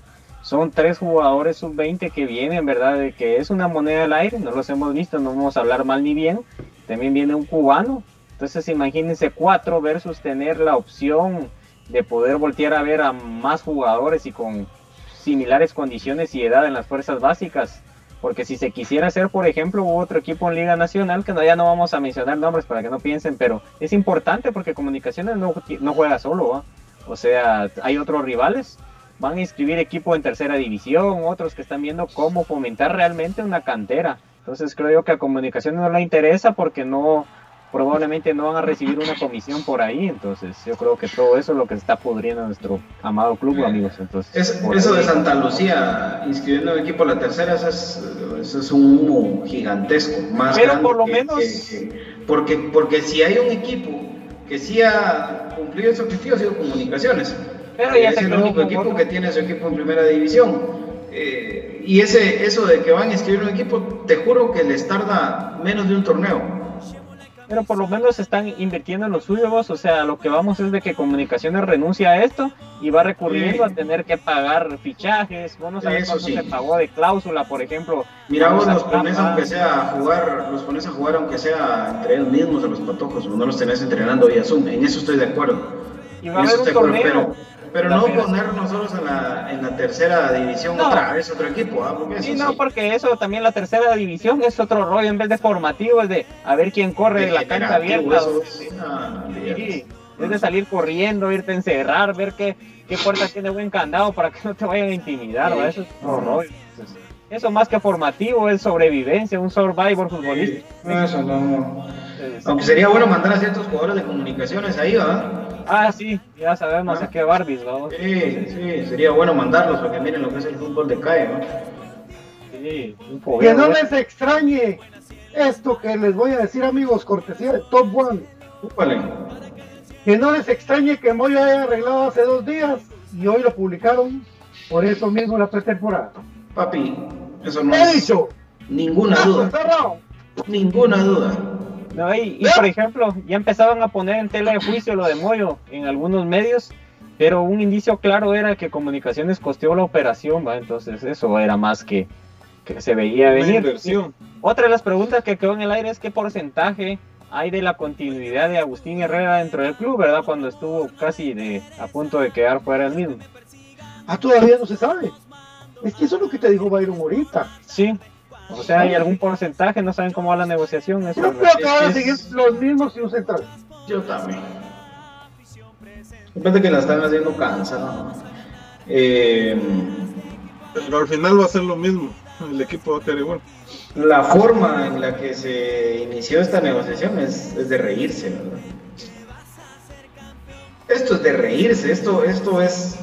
Son tres jugadores sub-20 que vienen, ¿verdad? De que es una moneda del aire, no los hemos visto, no vamos a hablar mal ni bien. También viene un cubano. Entonces imagínense cuatro versus tener la opción de poder voltear a ver a más jugadores y con similares condiciones y edad en las fuerzas básicas. Porque si se quisiera hacer, por ejemplo, otro equipo en Liga Nacional, que no, ya no vamos a mencionar nombres para que no piensen, pero es importante porque Comunicaciones no, no juega solo. O sea, hay otros rivales, van a inscribir equipo en tercera división, otros que están viendo cómo fomentar realmente una cantera. Entonces creo yo que a Comunicaciones no le interesa porque no, probablemente no van a recibir una comisión por ahí, entonces yo creo que todo eso es lo que está pudriendo en nuestro amado club, amigos. Entonces, Es- eso ahí- de Santa Lucía inscribiendo un equipo a la tercera, eso es, eso es un humo gigantesco. Más Pero por lo que- menos- que- que- porque, porque si hay un equipo que sí ha cumplido ese objetivo, ha sido Comunicaciones. Pero ya es el único equipo que tiene su equipo en primera división. Eh, y ese, eso de que van a inscribir un equipo, te juro que les tarda menos de un torneo. Pero por lo menos están invirtiendo en los suyos, o sea, lo que vamos es de que Comunicaciones renuncia a esto y va recurriendo Sí. a tener que pagar fichajes, vos no sabes cuánto sí. se pagó de cláusula, por ejemplo. Mira, vos los a- pones aunque sea a jugar, los pones a jugar aunque sea entre ellos mismos a los patojos, no los tenés entrenando vía Zoom, en eso estoy de acuerdo. Y va a En eso haber un estoy de acuerdo, torneo. pero, pero no poner nosotros en la, en la tercera división No. otra vez otro equipo, ¿ah? porque Sí, eso no, sí. porque eso también la tercera división es otro rollo, en vez de formativo, es de a ver quién corre de la cancha abierta. eso ah, no, olvídate. Sí, es de salir corriendo, irte a encerrar, ver qué, qué puerta tiene buen candado para que no te vayan a intimidar, eso es otro rollo. Eso más que formativo es sobrevivencia, un survivor futbolístico. No, eso no. Aunque sería bueno mandar a ciertos jugadores de comunicaciones ahí, ¿va? Ah, sí, ya sabemos a qué Barbies, ¿no? Sí, sí, sería bueno mandarlos porque miren lo que es el fútbol de CAE, ¿no? Sí, un Que no les extrañe esto que les voy a decir, amigos, cortesía de Top One. Vale. Que no les extrañe que Moyo haya arreglado hace dos días y hoy lo publicaron. Por eso mismo la pretemporada. Papi, eso no He es dicho. ninguna ¡Caso duda, cerrado! ninguna duda. No, y, y, por ejemplo, ya empezaban a poner en tela de juicio lo de Moyo en algunos medios, pero un indicio claro era que Comunicaciones costeó la operación, ¿va? Entonces eso era más que, que se veía venir. inversión. Otra de las preguntas que quedó en el aire es qué porcentaje hay de la continuidad de Agustín Herrera dentro del club, ¿verdad? Cuando estuvo casi de, a punto de quedar fuera el mismo. Ah, todavía no se sabe. Es que eso es lo que te dijo Byron ahorita. Sí. O sea, hay algún porcentaje, no saben cómo va la negociación. Eso Yo creo que van a seguir los mismos y un central. Yo también. Depende que la están haciendo cansada. Eh, Pero al final va a ser lo mismo. El equipo va a quedar igual. la forma en la que se inició esta negociación es, es de reírse, ¿verdad? Esto es de reírse, esto, esto es...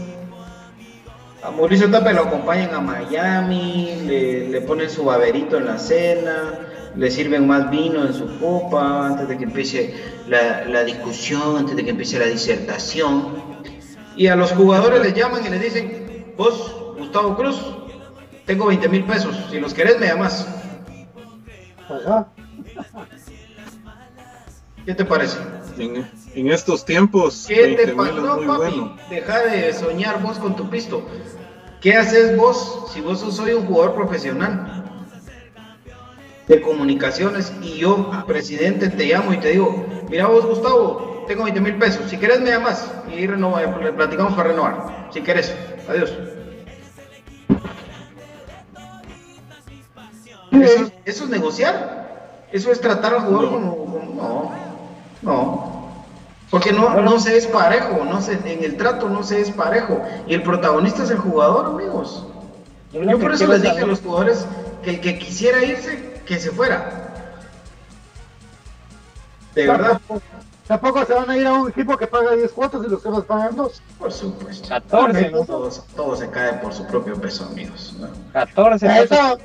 A Mauricio Tape lo acompañan a Miami, le, le ponen su baberito en la cena, le sirven más vino en su copa antes de que empiece la, la discusión, antes de que empiece la disertación. Y a los jugadores les llaman y les dicen, vos, Gustavo Cruz, tengo 20 mil pesos, si los querés me llamas. ¿Qué te parece? En estos tiempos, ¿Qué te 20 pasa? mil es No, muy papi, bueno. deja de soñar vos con tu pisto. ¿Qué haces vos si vos sos hoy un jugador profesional de comunicaciones y yo, presidente, te llamo y te digo, mira vos, Gustavo, tengo 20 mil pesos, si querés me llamas y renova, le platicamos para renovar, si querés, adiós. Eso, es- eso es negociar, eso es tratar al jugador como, como- no, no. Porque no, no se es parejo, no se, en el trato no se es parejo. Y el protagonista es el jugador, amigos. Yo que por eso les dije a saber- los jugadores que el que quisiera irse, que se fuera. De verdad. Tampoco, se van a ir a un equipo que paga 10 cuotas y los demás pagan 2. Por supuesto. 14, ¿no? Todo, todo se cae por su propio peso, amigos. ¿no? 14. Eso,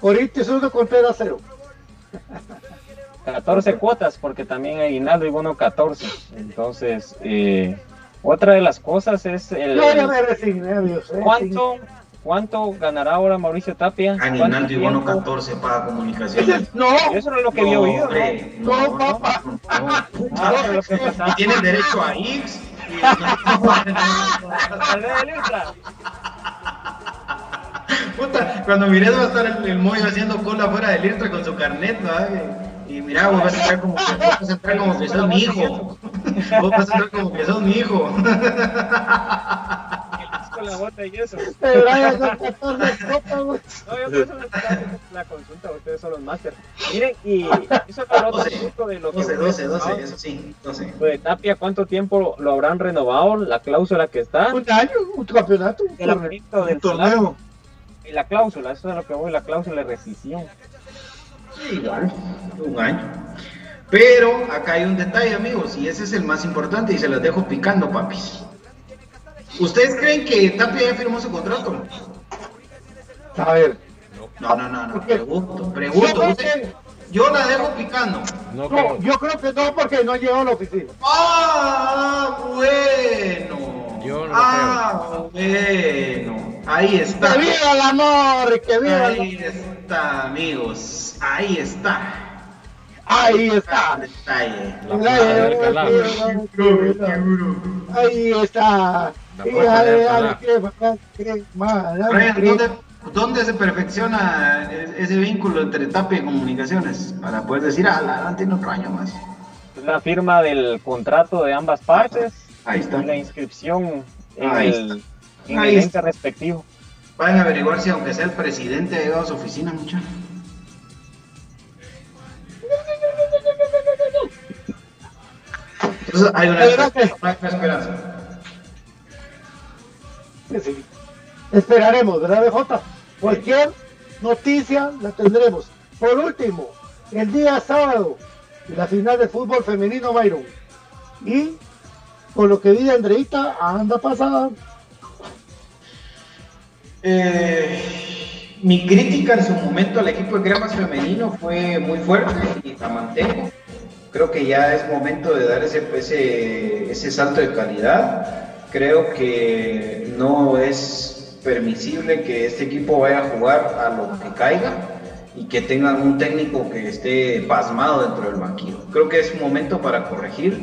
Corinthians 1 Contreras 0. 14 cuotas, porque también aguinaldo y bono 14. Entonces, eh, otra de las cosas es el. Yo ya me resigné, Dios. eh, ¿Cuánto, ¿Cuánto ganará ahora Mauricio Tapia? Aguinaldo y bono tiempo? 14 para comunicaciones. No, Eso no es lo que había oído, ¿no? no, papá. Ah, Y tienen derecho a X. Puta, cuando mires va a estar el, el Moyo haciendo cola fuera del IRTRA con su carnet, ¿va? Y mira, vos vas a entrar como, vos vas a entrar como que sos mi hijo. Vos vas a entrar como que sos mi hijo. Con la bota y eso. Pero vaya con 14 copas, güey. No, yo por eso la consulta, ustedes son los máster. Miren, y eso es el otro 12, punto de lo que 12, hemos 12, 12, hablado. eso sí, 12. Lo de Tapia, ¿cuánto tiempo lo habrán renovado? La cláusula que está. Un año, un campeonato. un El Un torneo. Y la cláusula, eso es lo que voy, la cláusula de rescisión. Igual, un año. Pero acá hay un detalle, amigos, y ese es el más importante y se las dejo picando, papis. ¿Ustedes creen que Tapia ya firmó su contrato? A ver. No, no, no, no, pregunto, pregunto. Usted- Yo la dejo picando. No, yo creo que no, porque no llegado a la oficina. Ah, bueno. Yo no lo ah, bueno. Ahí está. ¡Que viva el amor! ¡Que viva el Ahí está, amigos. Ahí está. Ahí está. Ahí está. La puerta del calado. Brian, ¿dónde, dónde se perfecciona ese vínculo entre Tapia y Comunicaciones? Para poder decir, ah, la gran tiene otro año más. La firma del contrato de ambas partes Ahí está. la inscripción en Ahí el, en Ahí el está. ente respectivo. Vayan a averiguar si aunque sea el presidente ha llegado a su oficina, muchachos. Entonces hay una esperanza. Sí. Esperaremos, ¿verdad, BJ? Cualquier noticia la tendremos. Por último, el día sábado, la final de fútbol femenino Byron. Y por lo que vi de Andreita, anda pasada. Eh, mi crítica en su momento al equipo de cremas femenino fue muy fuerte y la mantengo. Creo que ya es momento de dar ese, ese, salto de calidad. Creo que no es permisible que este equipo vaya a jugar a lo que caiga y que tengan un técnico que esté pasmado dentro del banquillo. Creo que es momento para corregir,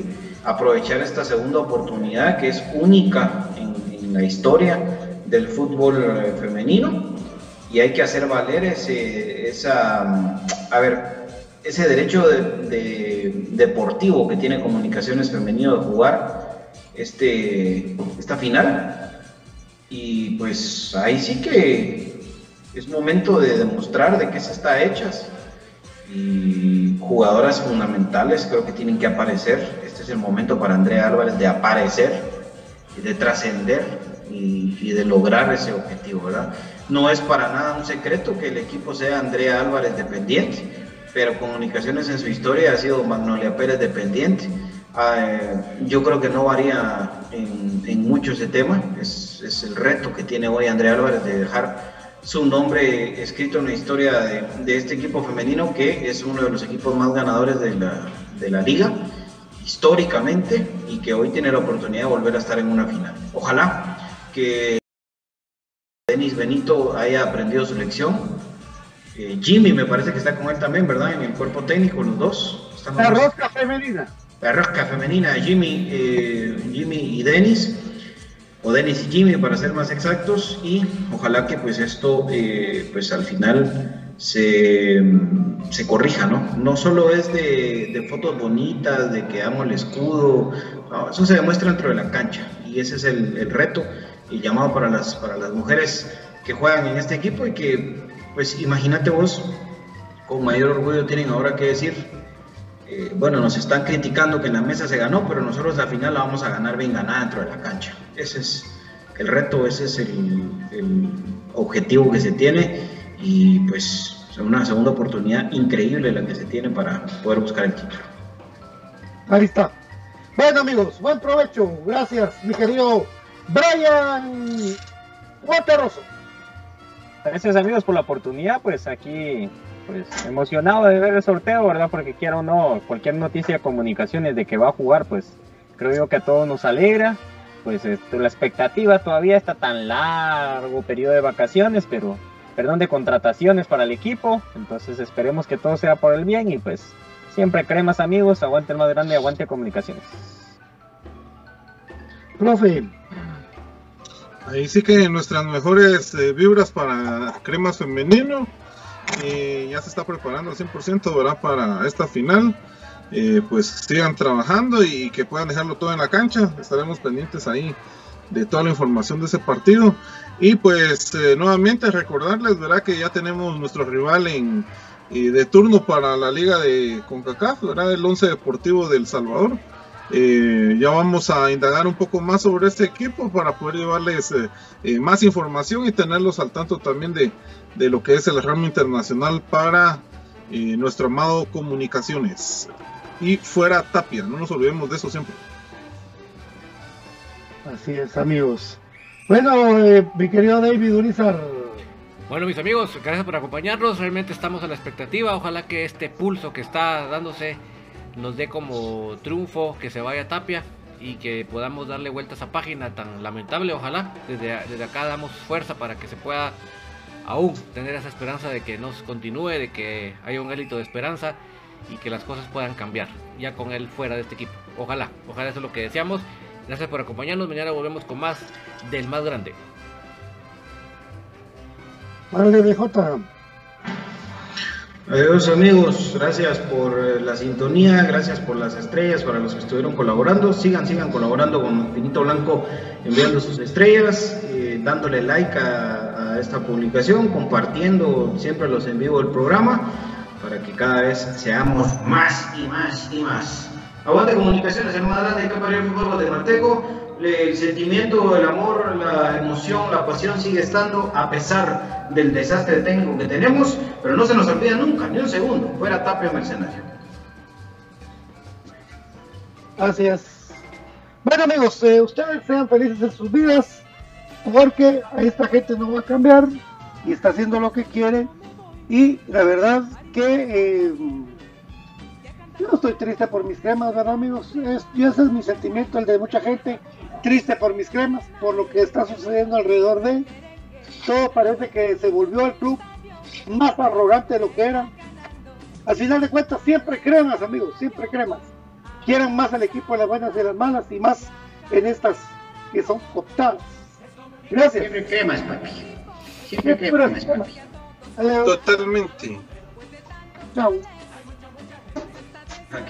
aprovechar esta segunda oportunidad que es única en, en la historia del fútbol eh, femenino y hay que hacer valer ese, esa, mm, a ver, ese derecho de, de- deportivo que tiene Comunicaciones Femenino de jugar este, esta final. Y pues ahí sí que es momento de demostrar de qué se está hechas. Y jugadoras fundamentales creo que tienen que aparecer. Es el momento para Andrea Álvarez de aparecer y de trascender y, y de lograr ese objetivo, ¿verdad? No es para nada un secreto que el equipo sea Andrea Álvarez dependiente, pero Comunicaciones en su historia ha sido Magnolia Pérez dependiente. Ah, eh, yo creo que no varía en, en mucho ese tema, es, es el reto que tiene hoy Andrea Álvarez de dejar su nombre escrito en la historia de, de este equipo femenino que es uno de los equipos más ganadores de la, de la liga históricamente y que hoy tiene la oportunidad de volver a estar en una final. Ojalá que Denis Benito haya aprendido su lección. Eh, Jimmy me parece que está con él también, ¿verdad? En el cuerpo técnico, los dos. Están los La rosca femenina. La rosca femenina, Jimmy, eh, Jimmy y Denis, o Denis y Jimmy para ser más exactos, y ojalá que pues esto eh, pues al final se, se corrija, ¿no? No solo es de, fotos bonitas, de que amo el escudo, eso se demuestra dentro de la cancha, y ese es el, el reto y llamado para las, para las mujeres que juegan en este equipo y que pues imagínate vos, con mayor orgullo tienen ahora que decir, eh, bueno, nos están criticando que en la mesa se ganó, pero nosotros la final la vamos a ganar bien ganada dentro de la cancha. Ese es el reto, ese es el, el objetivo que se tiene y pues una segunda oportunidad increíble la que se tiene para poder buscar el título. Ahí está. Bueno amigos, buen provecho. Gracias, mi querido Brian Guaterroso. gracias amigos por la oportunidad, pues aquí pues emocionado de ver el sorteo, ¿verdad? Porque quiero o no, cualquier noticia de comunicaciones de que va a jugar, pues creo yo que a todos nos alegra. Pues esto, la expectativa todavía está tan largo periodo de vacaciones, pero perdón, de contrataciones para el equipo. Entonces esperemos que todo sea por el bien y pues siempre cremas amigos, aguante el más grande, aguante comunicaciones. Profe. Ahí sí que nuestras mejores eh, vibras para cremas femenino. Eh, ya se está preparando al 100% ¿verdad? para esta final. Eh, pues sigan trabajando y que puedan dejarlo todo en la cancha. Estaremos pendientes ahí de toda la información de ese partido. Y pues eh, nuevamente recordarles, ¿verdad? Que ya tenemos nuestro rival en, de turno para la liga de CONCACAF, ¿verdad? El 11 Deportivo del Salvador. Eh, ya vamos a indagar un poco más sobre este equipo para poder llevarles más información y tenerlos al tanto también de, de lo que es el ramo internacional para nuestro amado Comunicaciones y fuera Tapia. No nos olvidemos de eso siempre. Así es, amigos. Bueno, eh, mi querido David Urizar. Bueno, mis amigos, gracias por acompañarnos. Realmente estamos a la expectativa. Ojalá que este pulso que está dándose nos dé como triunfo que se vaya Tapia y que podamos darle vuelta a esa página tan lamentable. Ojalá desde, desde acá damos fuerza para que se pueda aún tener esa esperanza de que nos continúe, de que haya un élito de esperanza y que las cosas puedan cambiar ya con él fuera de este equipo. Ojalá, ojalá eso es lo que deseamos. Gracias por acompañarnos. Mañana volvemos con más del más grande. Vale, BJ. Adiós amigos, gracias por eh, la sintonía, gracias por las estrellas para los que estuvieron colaborando. Sigan, sigan colaborando con Finito Blanco, enviando sus estrellas, eh, dándole like a, a, esta publicación, compartiendo siempre los en vivo del programa para que cada vez seamos más y más y más. Aguante Comunicaciones, el más grande de Capa el Fútbol Guatemalteco. El sentimiento, el amor, la emoción, la pasión sigue estando a pesar del desastre técnico que tenemos, pero no se nos olvida nunca, ni un segundo, fuera Tapia Mercenario. Gracias. Bueno amigos, eh, ustedes sean felices en sus vidas, porque esta gente no va a cambiar y está haciendo lo que quiere. Y la verdad que eh, yo no estoy triste por mis cremas, ¿verdad amigos? Es, y ese es mi sentimiento, el de mucha gente, triste por mis cremas, por lo que está sucediendo alrededor de todo parece que se volvió el club más arrogante de lo que era. Al final de cuentas, siempre cremas, amigos, siempre cremas. Quieran más al equipo de las buenas y las malas y más en estas que son cooptadas. Gracias. Siempre cremas, papi. Siempre, siempre cremas, papi. Totalmente. Chao. Ah,